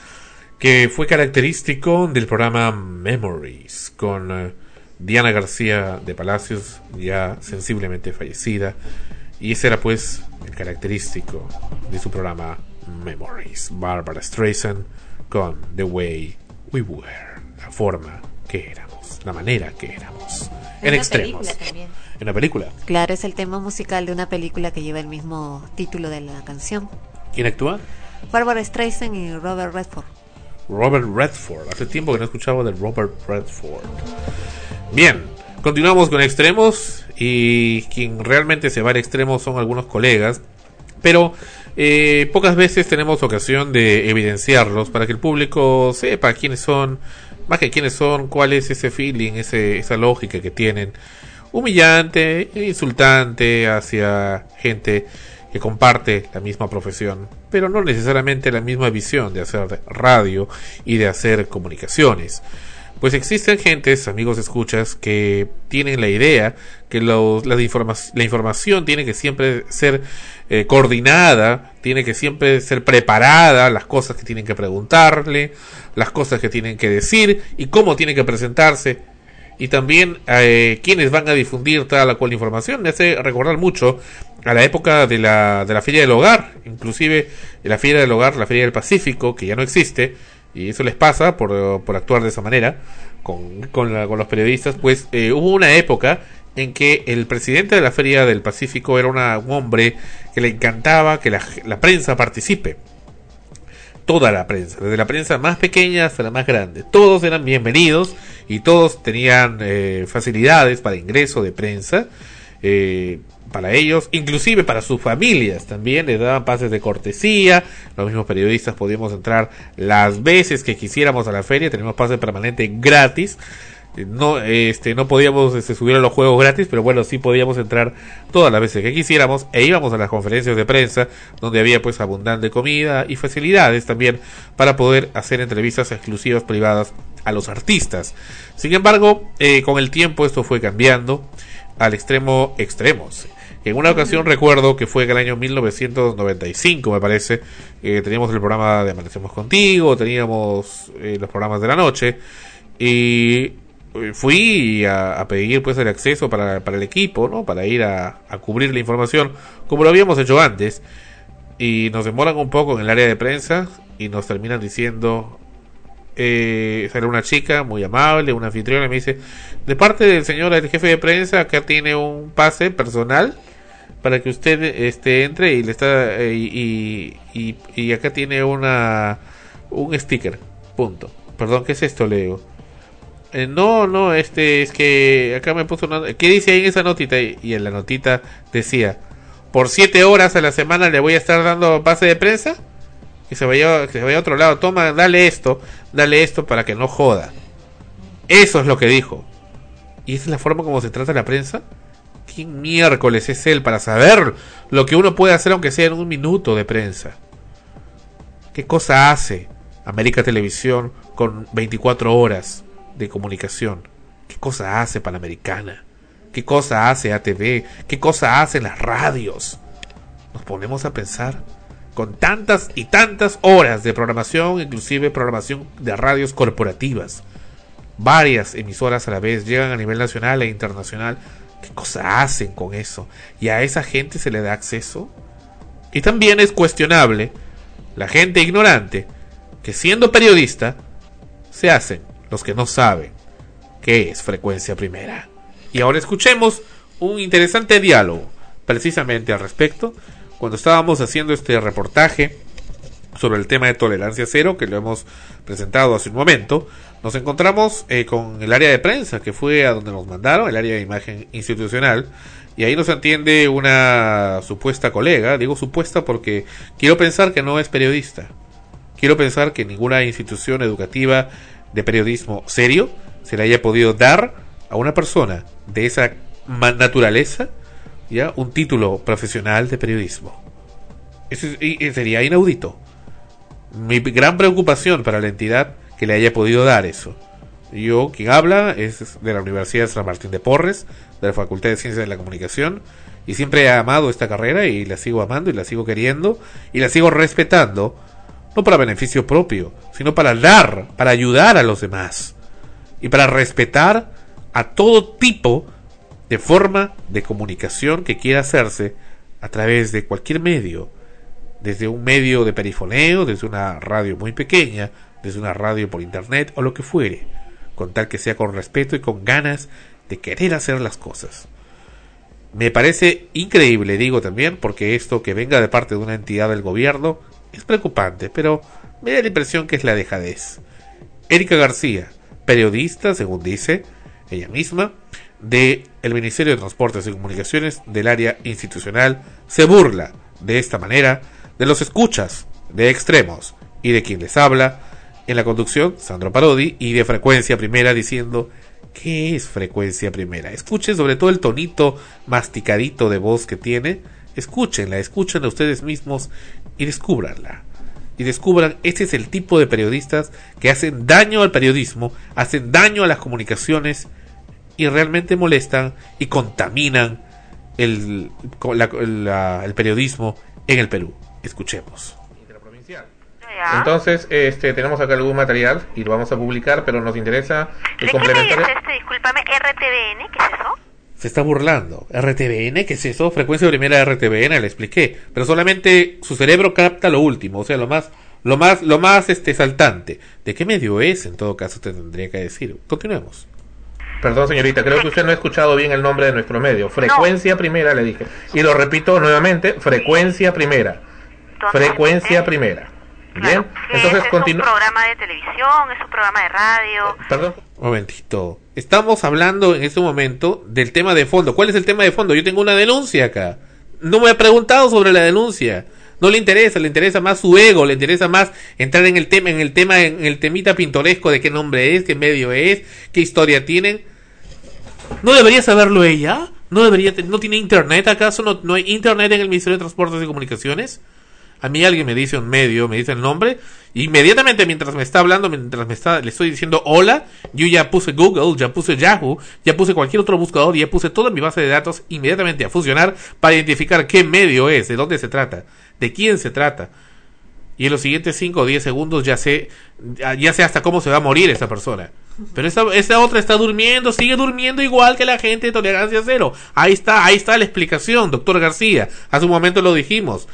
que fue característico del programa Memories con eh, Diana García de Palacios, ya sensiblemente fallecida. Y ese era pues el característico de su programa Memories. Barbara Streisand con The Way We Were. La forma que éramos, la manera que éramos. En una extremos. En la película. Claro, es el tema musical de una película que lleva el mismo título de la canción. ¿Quién actúa? Barbara Streisand y Robert Redford. Robert Redford. Hace tiempo que no escuchaba de Robert Redford. Bien, continuamos con extremos y quien realmente se va al extremo son algunos colegas, pero eh, pocas veces tenemos ocasión de evidenciarlos para que el público sepa quiénes son, más que quiénes son, cuál es ese feeling, ese, esa lógica que tienen. Humillante, insultante hacia gente que comparte la misma profesión, pero no necesariamente la misma visión de hacer radio y de hacer comunicaciones. Pues existen gentes, amigos escuchas, que tienen la idea que los, la información tiene que siempre ser eh, coordinada, tiene que siempre ser preparada, las cosas que tienen que preguntarle, las cosas que tienen que decir y cómo tienen que presentarse y también eh, quienes van a difundir toda la cual información. Me hace recordar mucho a la época de la, de la Feria del Hogar, inclusive la Feria del Hogar, la Feria del Pacífico, que ya no existe, y eso les pasa por, por actuar de esa manera con, con los periodistas, pues eh, hubo una época en que el presidente de la Feria del Pacífico era una, un hombre que le encantaba que la, la prensa participe toda la prensa, desde la prensa más pequeña hasta la más grande. Todos eran bienvenidos y todos tenían eh, facilidades para ingreso de prensa. Eh, para ellos, inclusive para sus familias también les daban pases de cortesía, los mismos periodistas podíamos entrar las veces que quisiéramos a la feria, tenemos pase permanente gratis, no este no podíamos este, subir a los juegos gratis pero bueno sí podíamos entrar todas las veces que quisiéramos e íbamos a las conferencias de prensa donde había pues abundante comida y facilidades también para poder hacer entrevistas exclusivas privadas a los artistas. Sin embargo eh, con el tiempo esto fue cambiando al extremo extremos en una ocasión recuerdo que fue en el año 1995 me parece eh, teníamos el programa de Amanecemos Contigo teníamos eh, los programas de la noche y fui a, a, pedir pues el acceso para, para el equipo, ¿no? Para ir a, a, cubrir la información, como lo habíamos hecho antes. Y nos demoran un poco en el área de prensa y nos terminan diciendo, eh, sale una chica muy amable, una anfitriona, y me dice, de parte del señor el jefe de prensa, acá tiene un pase personal para que usted este entre y le está eh, y, y, y, acá tiene una un sticker, punto. Perdón, ¿qué es esto, Leo? Eh, no, no, este es que acá me puso una... ¿Qué dice ahí en esa notita? Y en la notita decía, por siete horas a la semana le voy a estar dando pase de prensa. Que se vaya, se vaya a otro lado. Toma, dale esto, dale esto para que no joda. Eso es lo que dijo. ¿Y esa es la forma como se trata la prensa? ¿Quién miércoles es él para saber lo que uno puede hacer aunque sea en un minuto de prensa? ¿Qué cosa hace América Televisión con 24 horas? De comunicación. ¿Qué cosa hace Panamericana? ¿Qué cosa hace ATV? ¿Qué cosa hacen las radios? Nos ponemos a pensar con tantas y tantas horas de programación, inclusive programación de radios corporativas. Varias emisoras a la vez llegan a nivel nacional e internacional. ¿Qué cosa hacen con eso? ¿Y a esa gente se le da acceso? Y también es cuestionable la gente ignorante que siendo periodista se hacen los que no saben qué es frecuencia primera. Y ahora escuchemos un interesante diálogo precisamente al respecto cuando estábamos haciendo este reportaje sobre el tema de tolerancia cero que lo hemos presentado hace un momento nos encontramos eh, con el área de prensa que fue a donde nos mandaron el área de imagen institucional y ahí nos atiende una supuesta colega digo supuesta porque quiero pensar que no es periodista quiero pensar que ninguna institución educativa de periodismo serio se le haya podido dar a una persona de esa naturaleza ya un título profesional de periodismo. Eso sería inaudito. Mi gran preocupación para la entidad que le haya podido dar eso. Yo, quien habla, es de la Universidad de San Martín de Porres, de la Facultad de Ciencias de la Comunicación, y siempre he amado esta carrera y la sigo amando y la sigo queriendo y la sigo respetando, no para beneficio propio, sino para dar, para ayudar a los demás y para respetar a todo tipo de forma de comunicación que quiera hacerse a través de cualquier medio, desde un medio de perifoneo, desde una radio muy pequeña, desde una radio por internet o lo que fuere, con tal que sea con respeto y con ganas de querer hacer las cosas. Me parece increíble, digo también, porque esto que venga de parte de una entidad del gobierno es preocupante, pero me da la impresión que es la dejadez. Erika García, periodista, según dice ella misma, de el Ministerio de Transportes y Comunicaciones del área institucional, se burla de esta manera de los escuchas de extremos y de quien les habla en la conducción, Sandro Parodi, y de frecuencia primera diciendo ¿Qué es frecuencia primera? Escuchen sobre todo el tonito masticadito de voz que tiene. Escúchenla, escúchenla ustedes mismos y descúbranla. Y descubran, este es el tipo de periodistas que hacen daño al periodismo, hacen daño a las comunicaciones y realmente molestan y contaminan el, la- la- el periodismo en el Perú. Escuchemos. Entonces, este, tenemos acá algún material y lo vamos a publicar, pero nos interesa el ¿De qué medio complementario. es este? Discúlpame, RTBN, ¿qué es eso? Se está burlando. RTBN, ¿qué es eso? Frecuencia primera de RTBN, le expliqué. Pero solamente su cerebro capta lo último, o sea, lo más, lo más, lo más este saltante. ¿De qué medio es? En todo caso, te tendría que decir. Continuemos. Perdón, señorita, creo que usted no ha escuchado bien el nombre de nuestro medio. Frecuencia primera, le dije. Y lo repito nuevamente, frecuencia primera. Frecuencia primera. Bien, entonces ¿Es un continúa. programa de televisión? ¿Es un programa de radio? Perdón. Un momentito. Estamos hablando en este momento del tema de fondo. ¿Cuál es el tema de fondo? Yo tengo una denuncia acá. No me ha preguntado sobre la denuncia. No le interesa, le interesa más su ego, le interesa más entrar en el tema, en el tema, en el temita pintoresco de qué nombre es, qué medio es, qué historia tienen. ¿No debería saberlo ella? ¿No debería no tiene internet acaso? ¿No, no hay internet en el Ministerio de Transportes y Comunicaciones? A mí alguien me dice un medio, me dice el nombre, inmediatamente mientras me está hablando, mientras me está, le estoy diciendo hola, yo ya puse Google, ya puse Yahoo, ya puse cualquier otro buscador, ya puse todo en mi base de datos inmediatamente a funcionar para identificar qué medio es, de dónde se trata, de quién se trata. Y en los siguientes 5 o 10 segundos ya sé, ya sé hasta cómo se va a morir esa persona. Pero esa, esa otra está durmiendo, sigue durmiendo igual que la gente de tolerancia cero. Ahí está, ahí está la explicación, doctor García. Hace un momento lo dijimos.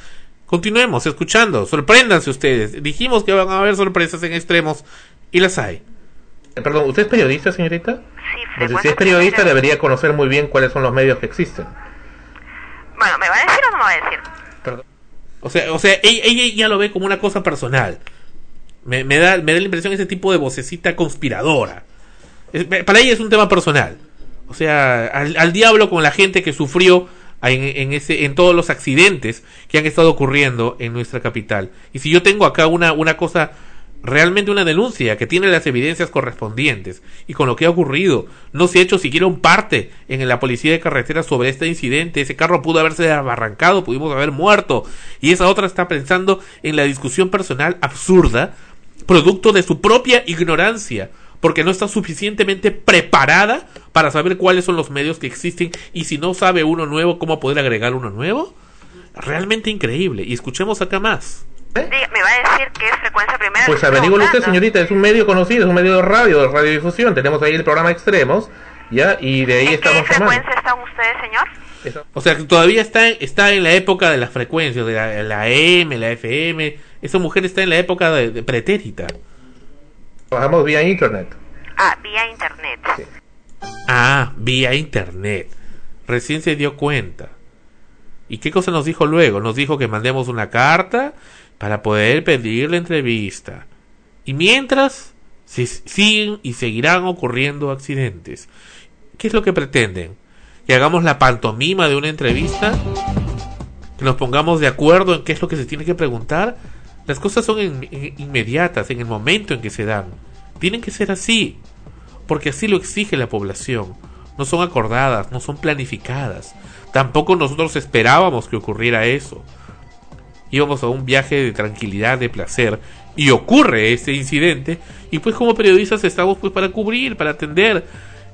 Continuemos escuchando, sorpréndanse ustedes. Dijimos que van a haber sorpresas en extremos y las hay. Eh, Perdón, ¿usted es periodista, señorita? Sí, Porque si es periodista debería conocer muy bien cuáles son los medios que existen. Bueno, ¿me va a decir o no me va a decir? O sea, o sea, ella, ella ya lo ve como una cosa personal. Me, me da, me da la impresión ese tipo de vocecita conspiradora. Es- para ella es un tema personal. O sea, al, al diablo con la gente que sufrió en, en ese, en todos los accidentes que han estado ocurriendo en nuestra capital. Y si yo tengo acá una, una cosa, realmente una denuncia que tiene las evidencias correspondientes y con lo que ha ocurrido, no se ha hecho siquiera un parte en la policía de carretera sobre este incidente, ese carro pudo haberse arrancado, pudimos haber muerto, y esa otra está pensando en la discusión personal absurda, producto de su propia ignorancia, porque no está suficientemente preparada para saber cuáles son los medios que existen y si no sabe uno nuevo, cómo poder agregar uno nuevo. Realmente increíble. Y escuchemos acá más. Diga, ¿Me va a decir que es frecuencia primera? Pues averígüelo usted, señorita, es un medio conocido, es un medio de radio, de radiodifusión. Tenemos ahí el programa Extremos, ¿ya? Y de ahí ¿En qué estamos llamando. frecuencia están ustedes, señor? O sea, que todavía está, está en la época de las frecuencias, de la, la AM, la FM. Esa mujer está en la época de, de pretérita. Trabajamos vía internet. Ah, vía internet. Ah, vía internet. Recién se dio cuenta. ¿Y qué cosa nos dijo luego? Nos dijo que mandemos una carta para poder pedir la entrevista. Y mientras, si- siguen y seguirán ocurriendo accidentes. ¿Qué es lo que pretenden? ¿Que hagamos la pantomima de una entrevista? ¿Que nos pongamos de acuerdo en qué es lo que se tiene que preguntar? Las cosas son in- in- inmediatas, en el momento en que se dan. Tienen que ser así porque así lo exige la población. No son acordadas, no son planificadas. Tampoco nosotros esperábamos que ocurriera eso. Íbamos a un viaje de tranquilidad, de placer, y ocurre este incidente, y pues como periodistas estamos pues para cubrir, para atender,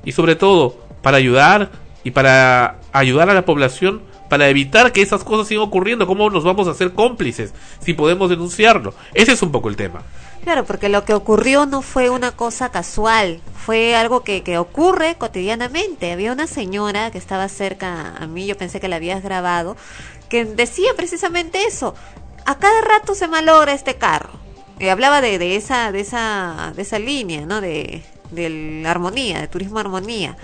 y sobre todo para ayudar y para ayudar a la población para evitar que esas cosas sigan ocurriendo? ¿Cómo nos vamos a hacer cómplices si podemos denunciarlo? Ese es un poco el tema. Claro, porque lo que ocurrió no fue una cosa casual, fue algo que, ocurre cotidianamente. Había una señora que estaba cerca a mí, yo pensé que la habías grabado, que decía precisamente eso. A cada rato se malogra este carro. Y hablaba de, de esa de esa de esa línea, ¿no? De, de la armonía, de turismo armonía.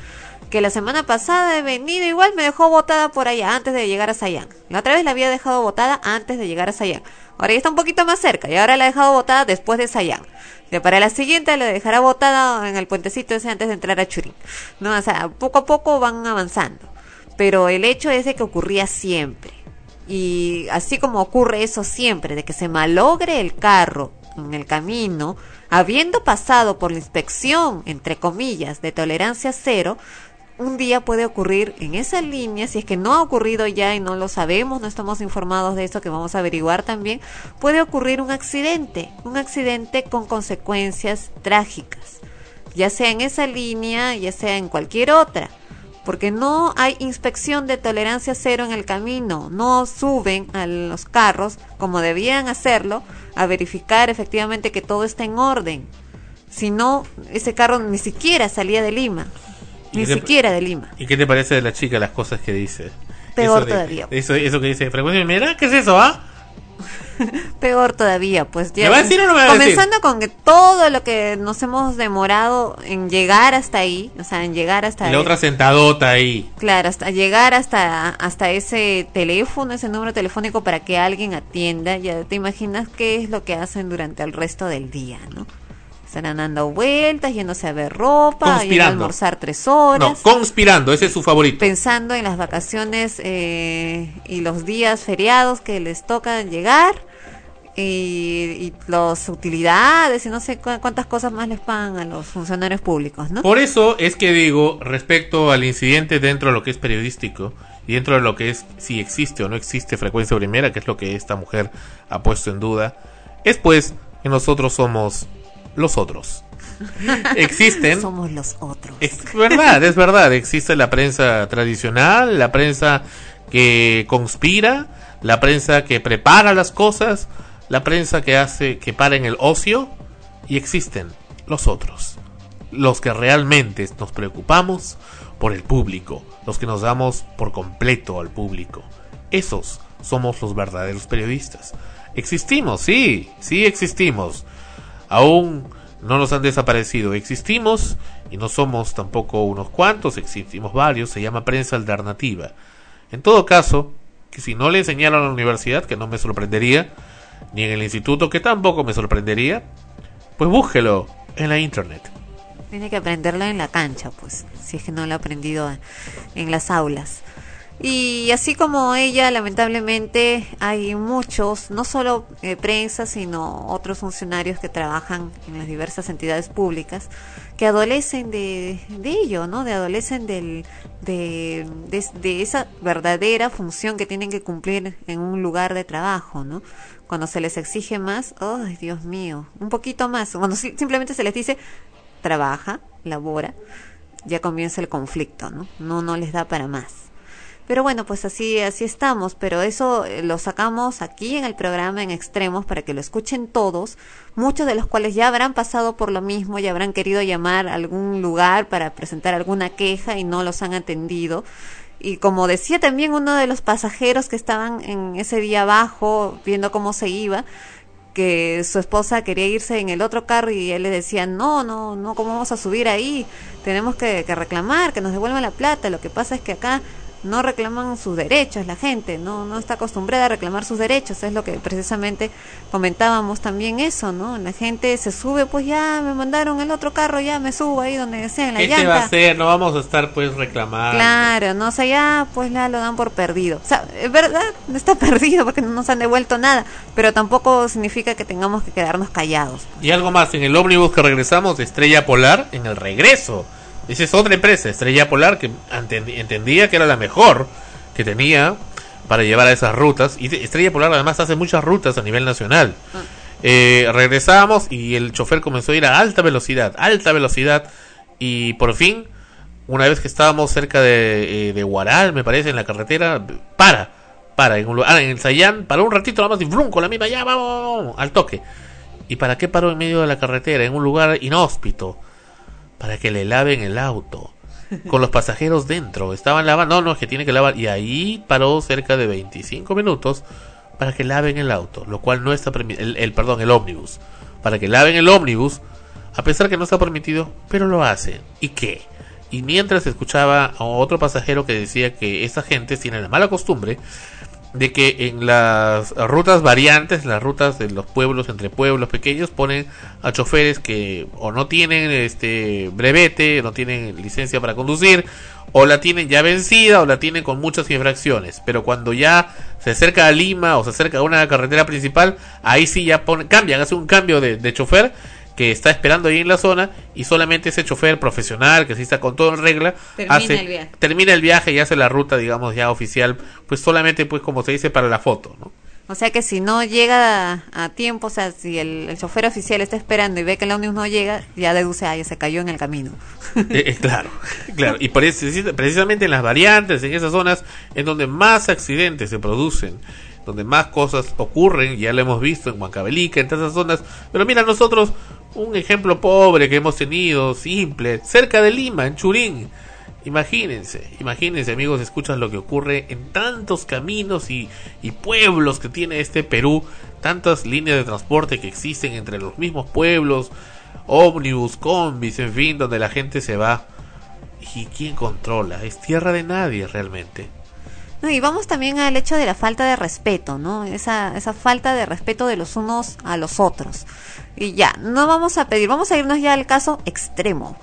Que la semana pasada he venido igual me dejó botada por allá antes de llegar a Sayán. La otra vez la había dejado botada antes de llegar a Sayán. Ahora ya está un poquito más cerca y ahora la ha dejado botada después de Sayán. Que para la siguiente la dejará botada en el puentecito ese antes de entrar a Churín. No, o sea, poco a poco van avanzando. Pero el hecho es de que ocurría siempre. Y así como ocurre eso siempre, de que se malogre el carro en el camino, habiendo pasado por la inspección, entre comillas, de tolerancia cero, un día puede ocurrir en esa línea, si es que no ha ocurrido ya y no lo sabemos, no estamos informados de eso, que vamos a averiguar también, puede ocurrir un accidente, un accidente con consecuencias trágicas, ya sea en esa línea, ya sea en cualquier otra, porque no hay inspección de tolerancia cero en el camino, no suben a los carros como debían hacerlo a verificar efectivamente que todo está en orden. Si no, ese carro ni siquiera salía de Lima. ¿Y Ni siquiera de Lima. ¿Y qué te parece de la chica las cosas que dice? Peor Eso de- todavía. Eso, eso que dice frecuencia, mira, ¿qué es eso, ah? Peor todavía, pues ya. ¿Me va a decir o no me va a decir? comenzando con que todo lo que nos hemos demorado en llegar hasta ahí, o sea, en llegar hasta la otra sentadota ahí. Claro, hasta llegar hasta hasta ese teléfono, ese número telefónico para que alguien atienda, ya te imaginas qué es lo que hacen durante el resto del día, ¿no? Estarán dando vueltas, yéndose a ver ropa, yendo a almorzar tres horas. No, conspirando, ese es su favorito. pensando en las vacaciones eh, y los días feriados que les toca llegar y, y las utilidades y no sé cu- cuántas cosas más les pagan a los funcionarios públicos, ¿no? Por eso es que digo, respecto al incidente dentro de lo que es periodístico y dentro de lo que es si existe o no existe frecuencia primera, que es lo que esta mujer ha puesto en duda, es pues que nosotros somos los otros. Existen. Somos los otros. Es verdad, es verdad. Existe la prensa tradicional, la prensa que conspira, la prensa que prepara las cosas, la prensa que hace que para en el ocio y existen los otros, los que realmente nos preocupamos por el público, los que nos damos por completo al público. Esos somos los verdaderos periodistas. Existimos, sí, sí existimos. Aún no nos han desaparecido. Existimos y no somos tampoco unos cuantos, existimos varios. Se llama prensa alternativa. En todo caso, que si no le enseñaron a la universidad, que no me sorprendería, ni en el instituto, que tampoco me sorprendería, pues búsquelo en la internet. Tiene que aprenderlo en la cancha, pues, si es que no lo ha aprendido en las aulas. Y así como ella, lamentablemente, hay muchos, no solo eh, prensa, sino otros funcionarios que trabajan en las diversas entidades públicas, que adolecen de, ello, ¿no? De adolecen del, de, de, esa verdadera función que tienen que cumplir en un lugar de trabajo, ¿no? Cuando se les exige más, ¡ay, Dios mío! Un poquito más. Cuando si- simplemente se les dice, trabaja, labora, ya comienza el conflicto, ¿no? No, no les da para más. Pero bueno, pues así, así estamos, pero eso eh, lo sacamos aquí en el programa en extremos para que lo escuchen todos, muchos de los cuales ya habrán pasado por lo mismo, ya habrán querido llamar a algún lugar para presentar alguna queja y no los han atendido. Y como decía también uno de los pasajeros que estaban en ese día abajo viendo cómo se iba, que su esposa quería irse en el otro carro y él le decía, no, no, no, ¿cómo vamos a subir ahí? Tenemos que, que reclamar, que nos devuelvan la plata. Lo que pasa es que acá no reclaman sus derechos la gente, no, no está acostumbrada a reclamar sus derechos. Es lo que precisamente comentábamos también eso, ¿no? La gente se sube, pues ya me mandaron el otro carro, ya me subo ahí donde sea, en la ¿Qué llanta. se va a hacer? No vamos a estar pues reclamando. Claro, no, o sea, ya pues ya lo dan por perdido. O sea, es verdad, no está perdido porque no nos han devuelto nada, pero tampoco significa que tengamos que quedarnos callados. Y algo más, en el ómnibus que regresamos de Estrella Polar, en el regreso. Esa es otra empresa, Estrella Polar, que entendía que era la mejor que tenía para llevar a esas rutas. Y Estrella Polar además hace muchas rutas a nivel nacional. Eh, regresamos y el chofer comenzó a ir a alta velocidad, alta velocidad. Y por fin una vez que estábamos cerca de, eh, de Guaral, me parece, en la carretera, para, para, en, un lugar, ah, en el Sayán, paró un ratito nada más y ¡vrum! con la misma, ya vamos, al toque. ¿Y para qué paró en medio de la carretera, en un lugar inhóspito? Para que le laven el auto. Con los pasajeros dentro. Estaban lavando. No, no, es que tiene que lavar. Y ahí paró cerca de 25 minutos para que laven el auto. Lo cual no está permitido. El, perdón, el ómnibus. Para que laven el ómnibus. A pesar que no está permitido. Pero lo hacen. ¿Y qué? Y mientras escuchaba a otro pasajero que decía que esa gente tiene la mala costumbre de que en las rutas variantes, las rutas de los pueblos entre pueblos pequeños, ponen a choferes que o no tienen este brevete, no tienen licencia para conducir, o la tienen ya vencida, o la tienen con muchas infracciones. Pero cuando ya se acerca a Lima o se acerca a una carretera principal, ahí sí ya ponen, cambian, hacen un cambio de, de chofer que está esperando ahí en la zona y solamente ese chofer profesional que sí está con todo en regla Termina hace el viaje. termina el viaje y hace la ruta digamos ya oficial pues solamente pues como se dice para la foto ¿no? O sea que si no llega a, a tiempo, o sea, si el, el chofer oficial está esperando y ve que el ómnibus no llega, ya deduce, ah, ya se cayó en el camino. Eh, eh, claro, claro. Y por eso, precisamente en las variantes, en esas zonas, en donde más accidentes se producen, donde más cosas ocurren, ya lo hemos visto en Huancavelica, en todas esas zonas. Pero mira, nosotros, un ejemplo pobre que hemos tenido, simple, cerca de Lima, en Churín. Imagínense, imagínense amigos, escuchan lo que ocurre en tantos caminos y, y pueblos que tiene este Perú, tantas líneas de transporte que existen entre los mismos pueblos, ómnibus, combis, en fin, donde la gente se va. ¿Y quién controla? Es tierra de nadie realmente. No, y vamos también al hecho de la falta de respeto, ¿no? Esa, esa falta de respeto de los unos a los otros. Y ya, no vamos a pedir, vamos a irnos ya al caso extremo,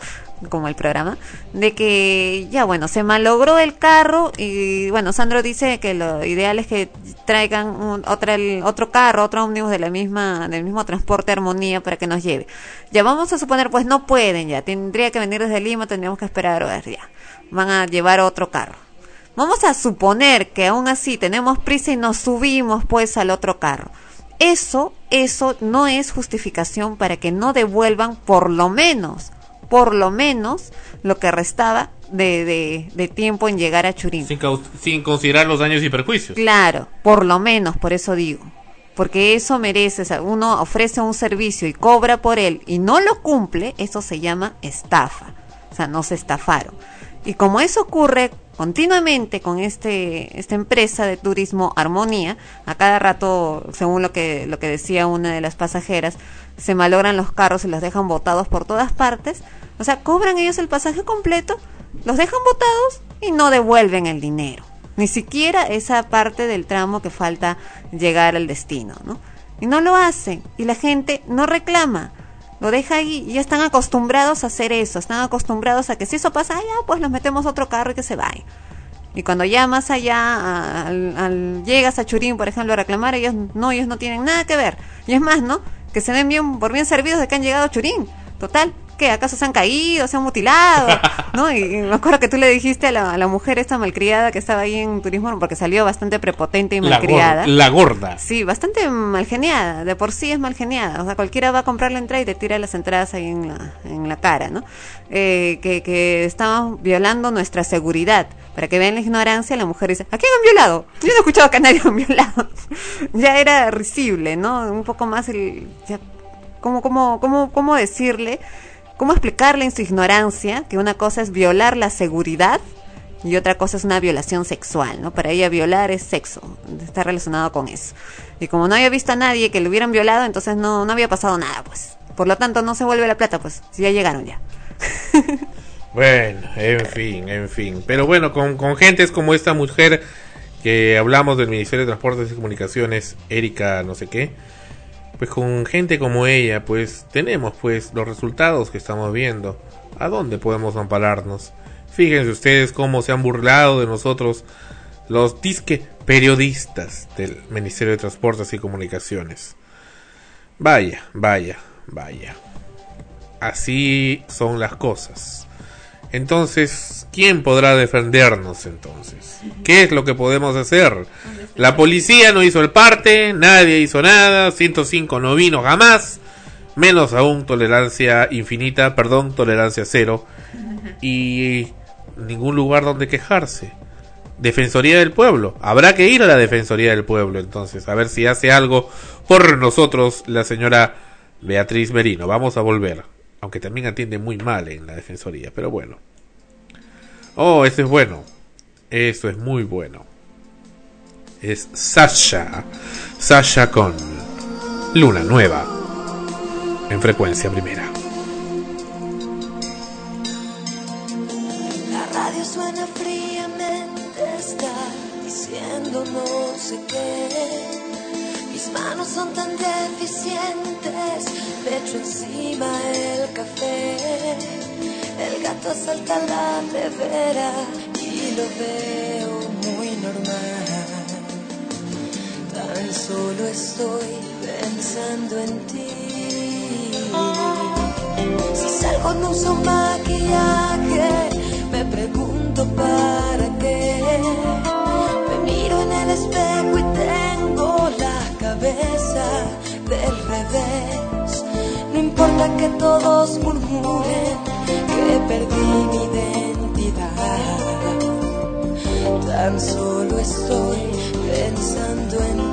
como el programa, de que ya bueno, se malogró el carro y bueno, Sandro dice que lo ideal es que traigan otro carro, otro ómnibus de la misma, del mismo transporte armonía para que nos lleve. Ya vamos a suponer, pues no pueden ya, tendría que venir desde Lima, tendríamos que esperar horas ya. Van a llevar otro carro. Vamos a suponer que aún así tenemos prisa y nos subimos pues al otro carro. Eso, eso no es justificación para que no devuelvan por lo menos, por lo menos lo que restaba de, de, de tiempo en llegar a Churín. Sin, sin considerar los daños y perjuicios. Claro, por lo menos, por eso digo. Porque eso merece, o sea, uno ofrece un servicio y cobra por él y no lo cumple, eso se llama estafa. O sea, no se estafaron. Y como eso ocurre continuamente con este esta empresa de turismo Armonía, a cada rato, según lo que lo que decía una de las pasajeras, se malogran los carros y los dejan botados por todas partes. O sea, cobran ellos el pasaje completo, los dejan botados y no devuelven el dinero. Ni siquiera esa parte del tramo que falta llegar al destino, ¿no? Y no lo hacen. Y la gente no reclama. Lo deja ahí y ya están acostumbrados a hacer eso. Están acostumbrados a que si eso pasa allá, pues los metemos a otro carro y que se vaya. Y cuando ya más allá llegas a Churín, por ejemplo, a reclamar, ellos no, ellos no tienen nada que ver. Y es más, ¿no? Que se den bien, por bien servidos de que han llegado a Churín. Total, ¿qué? ¿Acaso se han caído, se han mutilado? ¿No? Y, y me acuerdo que tú le dijiste a la, a la mujer esta malcriada que estaba ahí en turismo, porque salió bastante prepotente y La, malcriada. la gorda. Sí, bastante mal geniada, de por sí es mal geniada, o sea, cualquiera va a comprar la entrada y te tira las entradas ahí en la, en la cara, ¿no? Eh, que, que estamos violando nuestra seguridad. Para que vean la ignorancia, la mujer dice, ¿a quién han violado? Yo no he escuchado que a nadie han violado. ya era risible, ¿no? Un poco más el... ya, ¿cómo, cómo, cómo, ¿Cómo decirle, cómo explicarle en su ignorancia que una cosa es violar la seguridad y otra cosa es una violación sexual, ¿no? Para ella violar es sexo, está relacionado con eso. Y como no había visto a nadie que lo hubieran violado, entonces no, no había pasado nada, pues. Por lo tanto, no se vuelve la plata, pues, si ya llegaron ya. Bueno, en fin, en fin. Pero bueno, con, con gentes como esta mujer que hablamos del Ministerio de Transportes y Comunicaciones, Erika no sé qué, pues con gente como ella, pues tenemos pues los resultados que estamos viendo. ¿A dónde podemos ampararnos? Fíjense ustedes cómo se han burlado de nosotros los disque periodistas del Ministerio de Transportes y Comunicaciones. Vaya, vaya, vaya. Así son las cosas. Entonces, ¿quién podrá defendernos entonces? ¿Qué es lo que podemos hacer? La policía no hizo el parte, nadie hizo nada, 105 no vino jamás, menos aún tolerancia infinita, perdón, tolerancia cero. Y ningún lugar donde quejarse. Defensoría del Pueblo. Habrá que ir a la Defensoría del Pueblo entonces, a ver si hace algo por nosotros la señora Beatriz Merino. Vamos a volver. Aunque también atiende muy mal en la Defensoría, pero bueno. Oh, eso es bueno. Eso es muy bueno. Es Sasha. Sasha con Luna Nueva. En frecuencia primera. La radio suena fríamente, está diciendo no sé qué. Mis manos son tan deficientes, me echo encima el café. El gato salta la nevera y lo veo muy normal. Tan solo estoy pensando en ti. Si salgo no uso maquillaje, me pregunto para qué. Me miro en el espejo y tengo la cabeza del revés. No importa que todos murmuren que perdí mi identidad. Tan solo estoy pensando en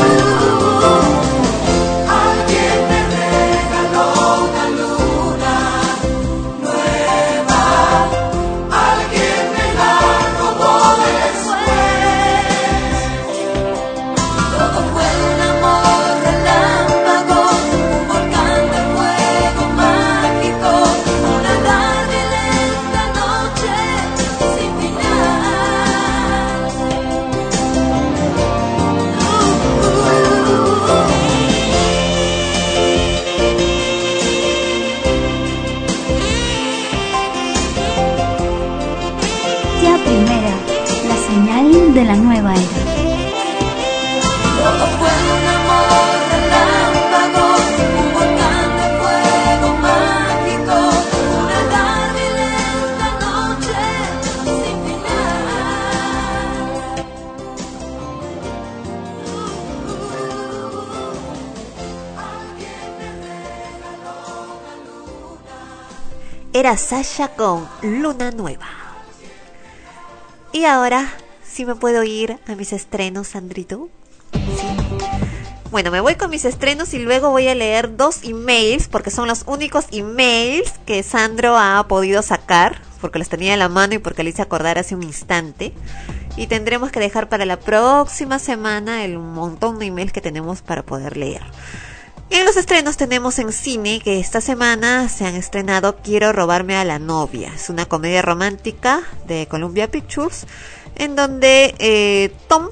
Era Sasha con Luna Nueva. Y ahora, si me puedo ir a mis estrenos, Sandrito. Sí. Bueno, me voy con mis estrenos y luego voy a leer dos emails, porque son los únicos emails que Sandro ha podido sacar, porque los tenía en la mano y porque le hice acordar hace un instante. Y tendremos que dejar para la próxima semana el montón de emails que tenemos para poder leer. En los estrenos tenemos en cine que esta semana se han estrenado Quiero robarme a la novia. Es una comedia romántica de Columbia Pictures en donde eh, Tom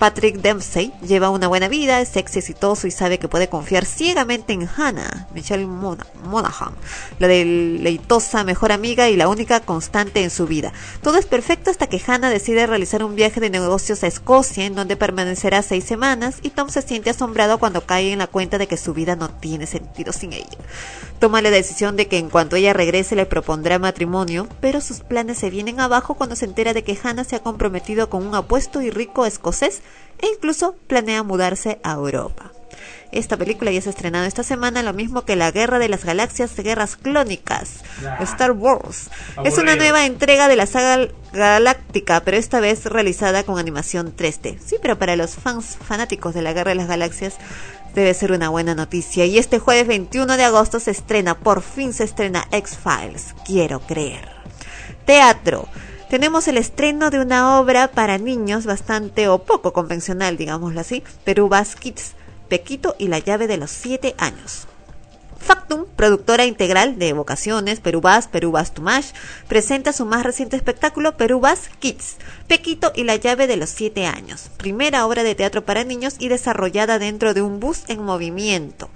Patrick Dempsey lleva una buena vida, es sexy, exitoso y sabe que puede confiar ciegamente en Hannah, Michelle Mona- Monaghan, la deleitosa mejor amiga y la única constante en su vida. Todo es perfecto hasta que Hannah decide realizar un viaje de negocios a Escocia, en donde permanecerá seis semanas, y Tom se siente asombrado cuando cae en la cuenta de que su vida no tiene sentido sin ella. Toma la decisión de que en cuanto ella regrese le propondrá matrimonio, pero sus planes se vienen abajo cuando se entera de que Hannah se ha comprometido con un apuesto y rico escocés e incluso planea mudarse a Europa. Esta película ya se ha estrenado esta semana, lo mismo que La Guerra de las Galaxias, Guerras Clónicas, Star Wars. Es una nueva entrega de la saga galáctica, pero esta vez realizada con animación 3D. Sí, pero para los fans fanáticos de la Guerra de las Galaxias debe ser una buena noticia. Y este jueves 21 de agosto se estrena, por fin se estrena X-Files. Quiero creer. Teatro. Tenemos el estreno de una obra para niños bastante o poco convencional, digámoslo así, Perú Bass Kids, Pequito y la llave de los 7 años. Factum, productora integral de Vocaciones, Perú Bass, Perú Bass Tumash, presenta su más reciente espectáculo Perú Bass Kids, Pequito y la llave de los 7 años, primera obra de teatro para niños y desarrollada dentro de un bus en movimiento.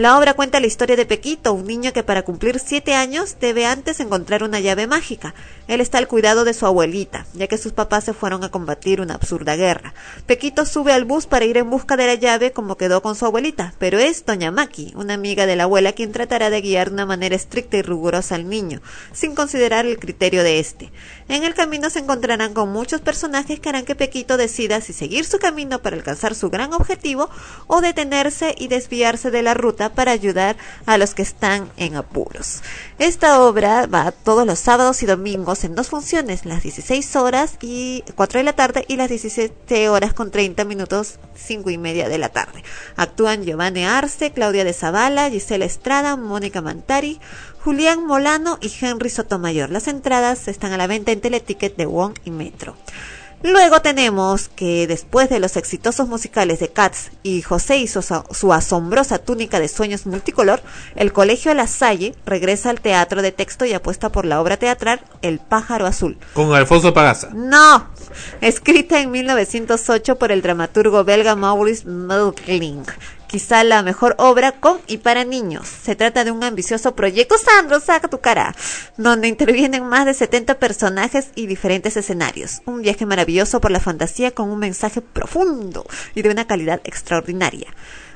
La obra cuenta la historia de Pequito, un niño que para cumplir siete años debe antes encontrar una llave mágica. Él está al cuidado de su abuelita, ya que sus papás se fueron a combatir una absurda guerra. Pequito sube al bus para ir en busca de la llave como quedó con su abuelita, pero es Doña Maki, una amiga de la abuela, quien tratará de guiar de una manera estricta y rigurosa al niño, sin considerar el criterio de este. En el camino se encontrarán con muchos personajes que harán que Pequito decida si seguir su camino para alcanzar su gran objetivo o detenerse y desviarse de la ruta para ayudar a los que están en apuros. Esta obra va todos los sábados y domingos en dos funciones, las 16 horas y 4 de la tarde y las 17 horas con 30 minutos 5 y media de la tarde. Actúan Giovanni Arce, Claudia de Zavala, Gisela Estrada, Mónica Mantari, Julián Molano y Henry Sotomayor. Las entradas están a la venta en Teleticket de Wong y Metro. Luego tenemos que después de los exitosos musicales de Cats y José y su, su asombrosa túnica de sueños multicolor, el Colegio La Salle regresa al teatro de texto y apuesta por la obra teatral El pájaro azul. Con Alfonso Pagaza. No, escrita en 1908 por el dramaturgo belga Maurice Melkling. Quizá la mejor obra con y para niños. Se trata de un ambicioso proyecto, Sandro, saca tu cara, donde intervienen más de 70 personajes y diferentes escenarios. Un viaje maravilloso por la fantasía con un mensaje profundo y de una calidad extraordinaria.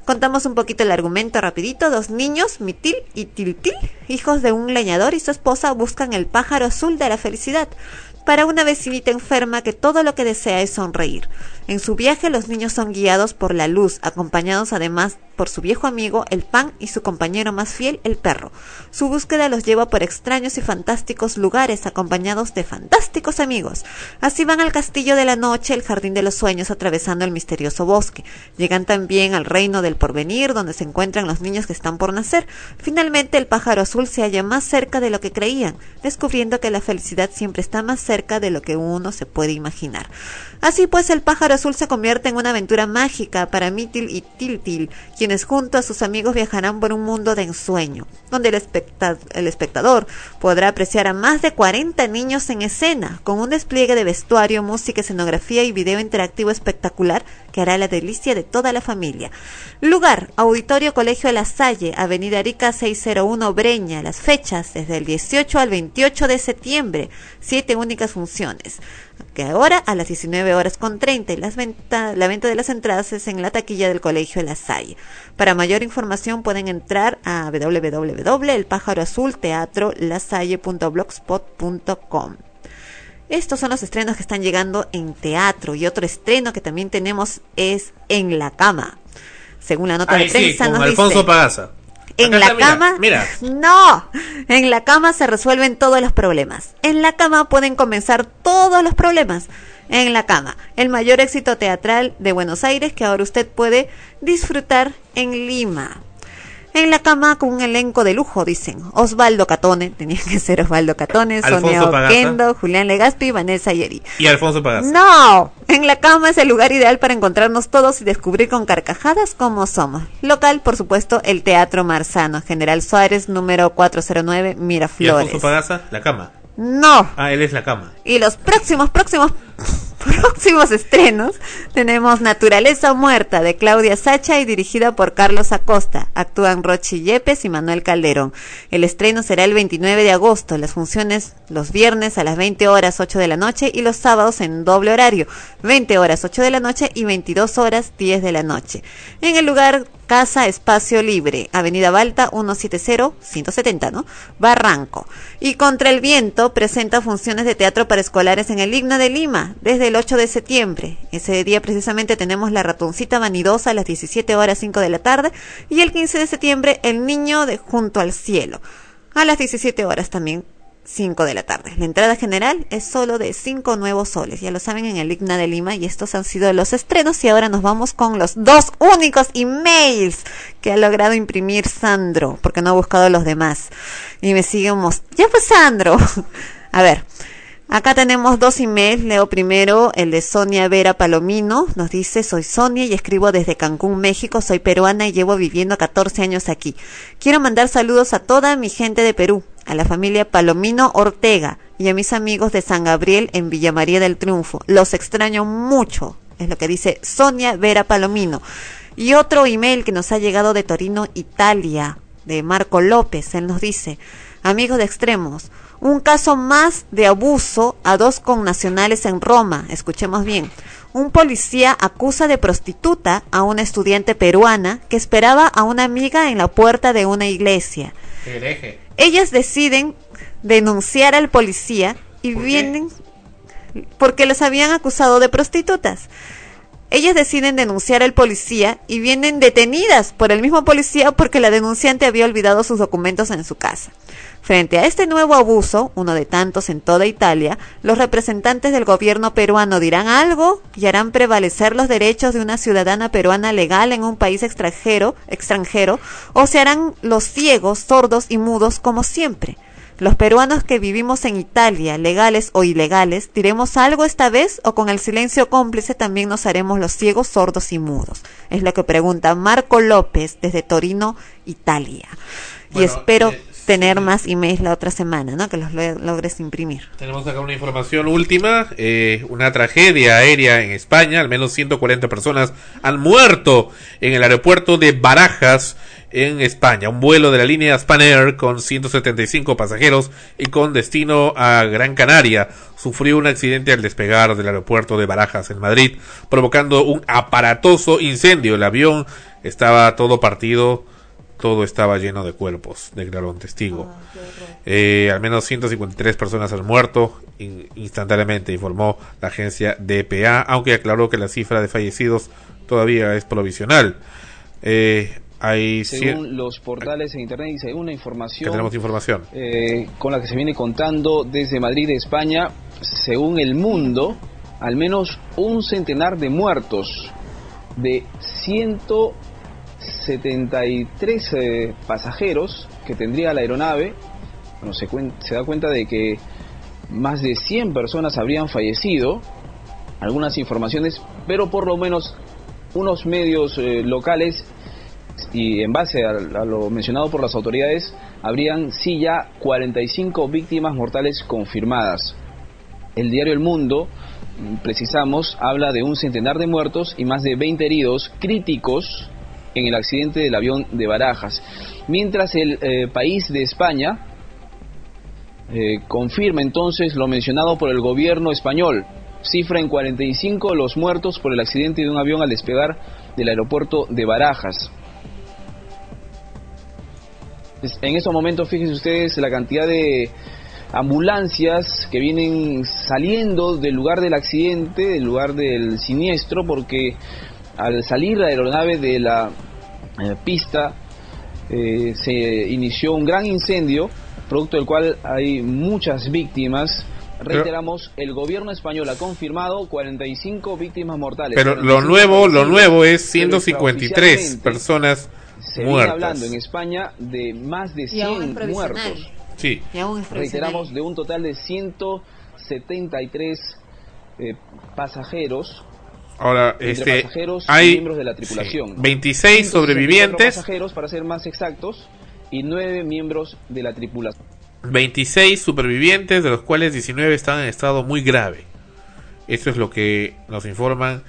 Contamos un poquito el argumento rapidito. Dos niños, Mitil y Tiltil, hijos de un leñador y su esposa, buscan el pájaro azul de la felicidad para una vecinita enferma que todo lo que desea es sonreír. En su viaje los niños son guiados por la luz, acompañados además por su viejo amigo el pan y su compañero más fiel el perro. Su búsqueda los lleva por extraños y fantásticos lugares acompañados de fantásticos amigos. Así van al castillo de la noche, el jardín de los sueños, atravesando el misterioso bosque. Llegan también al reino del porvenir, donde se encuentran los niños que están por nacer. Finalmente el pájaro azul se halla más cerca de lo que creían, descubriendo que la felicidad siempre está más cerca de lo que uno se puede imaginar. Así pues, el pájaro azul se convierte en una aventura mágica para Mitil y Tiltil, quienes junto a sus amigos viajarán por un mundo de ensueño, donde el espectador podrá apreciar a más de 40 niños en escena, con un despliegue de vestuario, música, escenografía y video interactivo espectacular que hará la delicia de toda la familia. Lugar, Auditorio Colegio de la Salle, Avenida Arica 601 Breña. Las fechas, desde el 18 al 28 de septiembre. Siete únicas funciones. Que ahora a las 19 horas con 30 y las venta, la venta de las entradas es en la taquilla del Colegio de la Salle. Para mayor información pueden entrar a www.elpájaroazulteatrolasalle.blogspot.com. Estos son los estrenos que están llegando en teatro y otro estreno que también tenemos es En la cama. Según la nota de sí, prensa con nos Alfonso dice, Pagaza. En Acá la mira, cama, Mira, no, en la cama se resuelven todos los problemas. En la cama pueden comenzar todos los problemas. En la cama, el mayor éxito teatral de Buenos Aires que ahora usted puede disfrutar en Lima. En la cama con un elenco de lujo, dicen. Osvaldo Catone, tenía que ser Osvaldo Catone, Sonia. Oquendo, Julián Legaspi y Vanessa Yeri. y Alfonso Pagaza. No, en la cama es el lugar ideal para encontrarnos todos y descubrir con carcajadas cómo somos. Local, por supuesto, el Teatro Marzano, General Suárez, número 409, Y Miraflores. Alfonso Pagaza, la cama. No, Ah, él es la cama. y los próximos, próximos próximos estrenos tenemos Naturaleza Muerta de Claudia Sacha y dirigida por Carlos Acosta. Actúan Rochi Yepes y Manuel Calderón. El estreno será el 29 de agosto. Las funciones los viernes a las 20 horas 8 de la noche y los sábados en doble horario. 20 horas 8 de la noche y 22 horas 10 de la noche. En el lugar Casa Espacio Libre, Avenida Balta 170-170, ¿no? Barranco. Y Contra el Viento presenta funciones de teatro para escolares en el Himno de Lima desde el 8 de septiembre. Ese día precisamente tenemos La Ratoncita Vanidosa a las 17 horas 5 de la tarde y el 15 de septiembre El Niño de Junto al Cielo a las 17 horas también 5 de la tarde. La entrada general es solo de 5 nuevos soles, ya lo saben en el Igna de Lima y estos han sido los estrenos y ahora nos vamos con los dos únicos emails que ha logrado imprimir Sandro, porque no ha buscado los demás. Y me siguen mos- Ya fue Sandro. A ver, Acá tenemos dos emails. Leo primero el de Sonia Vera Palomino. Nos dice, soy Sonia y escribo desde Cancún, México. Soy peruana y llevo viviendo 14 años aquí. Quiero mandar saludos a toda mi gente de Perú, a la familia Palomino Ortega y a mis amigos de San Gabriel en Villa María del Triunfo. Los extraño mucho. Es lo que dice Sonia Vera Palomino. Y otro email que nos ha llegado de Torino, Italia, de Marco López. Él nos dice, amigos de extremos, un caso más de abuso a dos connacionales en Roma. Escuchemos bien. Un policía acusa de prostituta a una estudiante peruana que esperaba a una amiga en la puerta de una iglesia. Ellas deciden denunciar al policía y vienen porque los habían acusado de prostitutas. Ellas deciden denunciar al policía y vienen detenidas por el mismo policía porque la denunciante había olvidado sus documentos en su casa. Frente a este nuevo abuso, uno de tantos en toda Italia, los representantes del gobierno peruano dirán algo y harán prevalecer los derechos de una ciudadana peruana legal en un país extranjero, extranjero, o se harán los ciegos, sordos y mudos como siempre. Los peruanos que vivimos en Italia, legales o ilegales, diremos algo esta vez o con el silencio cómplice también nos haremos los ciegos, sordos y mudos. Es lo que pregunta Marco López desde Torino, Italia. y espero eh, tener más emails la otra semana, ¿no? Que los lo- logres imprimir. Tenemos acá una información última, eh, una tragedia aérea en España, al menos 140 personas han muerto en el aeropuerto de Barajas en España, un vuelo de la línea Spanair con 175 pasajeros y con destino a Gran Canaria sufrió un accidente al despegar del aeropuerto de Barajas en Madrid, provocando un aparatoso incendio. El avión estaba todo partido, todo estaba lleno de cuerpos, declaró un testigo. Eh, al menos 153 personas han muerto in- instantáneamente, informó la agencia DPA, aunque aclaró que la cifra de fallecidos todavía es provisional. Eh, hay Según los portales en internet y según la que información tenemos información. eh, con la que se viene contando desde Madrid, España, según el mundo, al menos un centenar de muertos de 173 eh, pasajeros que tendría la aeronave. Bueno, se, se da cuenta de que más de 100 personas habrían fallecido, algunas informaciones, pero por lo menos unos medios eh, locales y en base a, a lo mencionado por las autoridades, habrían sí ya 45 víctimas mortales confirmadas. El diario El Mundo, mm, precisamos, habla de un centenar de muertos y más de 20 heridos críticos en el accidente del avión de Barajas. Mientras el eh, país de España eh, confirma entonces lo mencionado por el gobierno español. Cifra en 45 los muertos por el accidente de un avión al despegar del aeropuerto de Barajas. En estos momentos, fíjense ustedes la cantidad de ambulancias que vienen saliendo del lugar del accidente, del lugar del siniestro, porque al salir la aeronave de la eh, pista eh, se inició un gran incendio, producto del cual hay muchas víctimas. Reiteramos, el gobierno español ha confirmado 45 víctimas mortales. Pero lo 45 nuevo, lo nuevo es pero 153 extraoficialmente personas se viene muertas. hablando en España de más de Y aún es 100 provisional. muertos. Sí. Reiteramos, de un total de 173 eh, pasajeros. Ahora, entre este, pasajeros y hay miembros de la tripulación. sí, ¿no? 26 164 sobrevivientes, pasajeros, para ser más exactos, y 9 miembros de la tripulación. 26 supervivientes, de los cuales 19 están en estado muy grave. Esto es lo que nos informan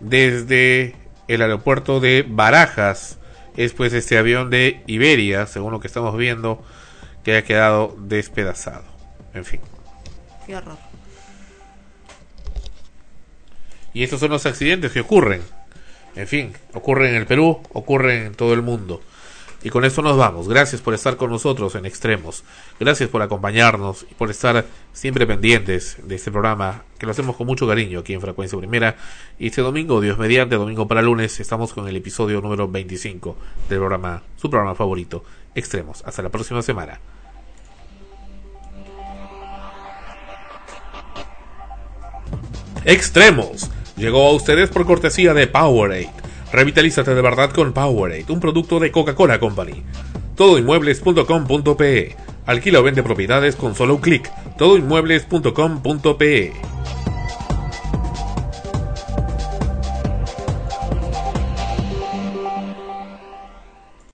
desde el aeropuerto de Barajas. Es pues este avión de Iberia, según lo que estamos viendo, que ha quedado despedazado. En fin. Qué horror. Y estos son los accidentes que ocurren. En fin, ocurren en el Perú, ocurren en todo el mundo. Y con esto nos vamos. Gracias por estar con nosotros en Extremos. Gracias por acompañarnos y por estar siempre pendientes de este programa que lo hacemos con mucho cariño aquí en Frecuencia Primera. Y este domingo, Dios mediante, domingo para lunes, estamos con el episodio número 25 del programa, su programa favorito, Extremos. Hasta la próxima semana. Extremos. Llegó a ustedes por cortesía de Powerade. Revitalízate de verdad con Powerade, un producto de Coca-Cola Company. Todoinmuebles.com.pe. Alquila o vende propiedades con solo un clic. Todoinmuebles.com.pe.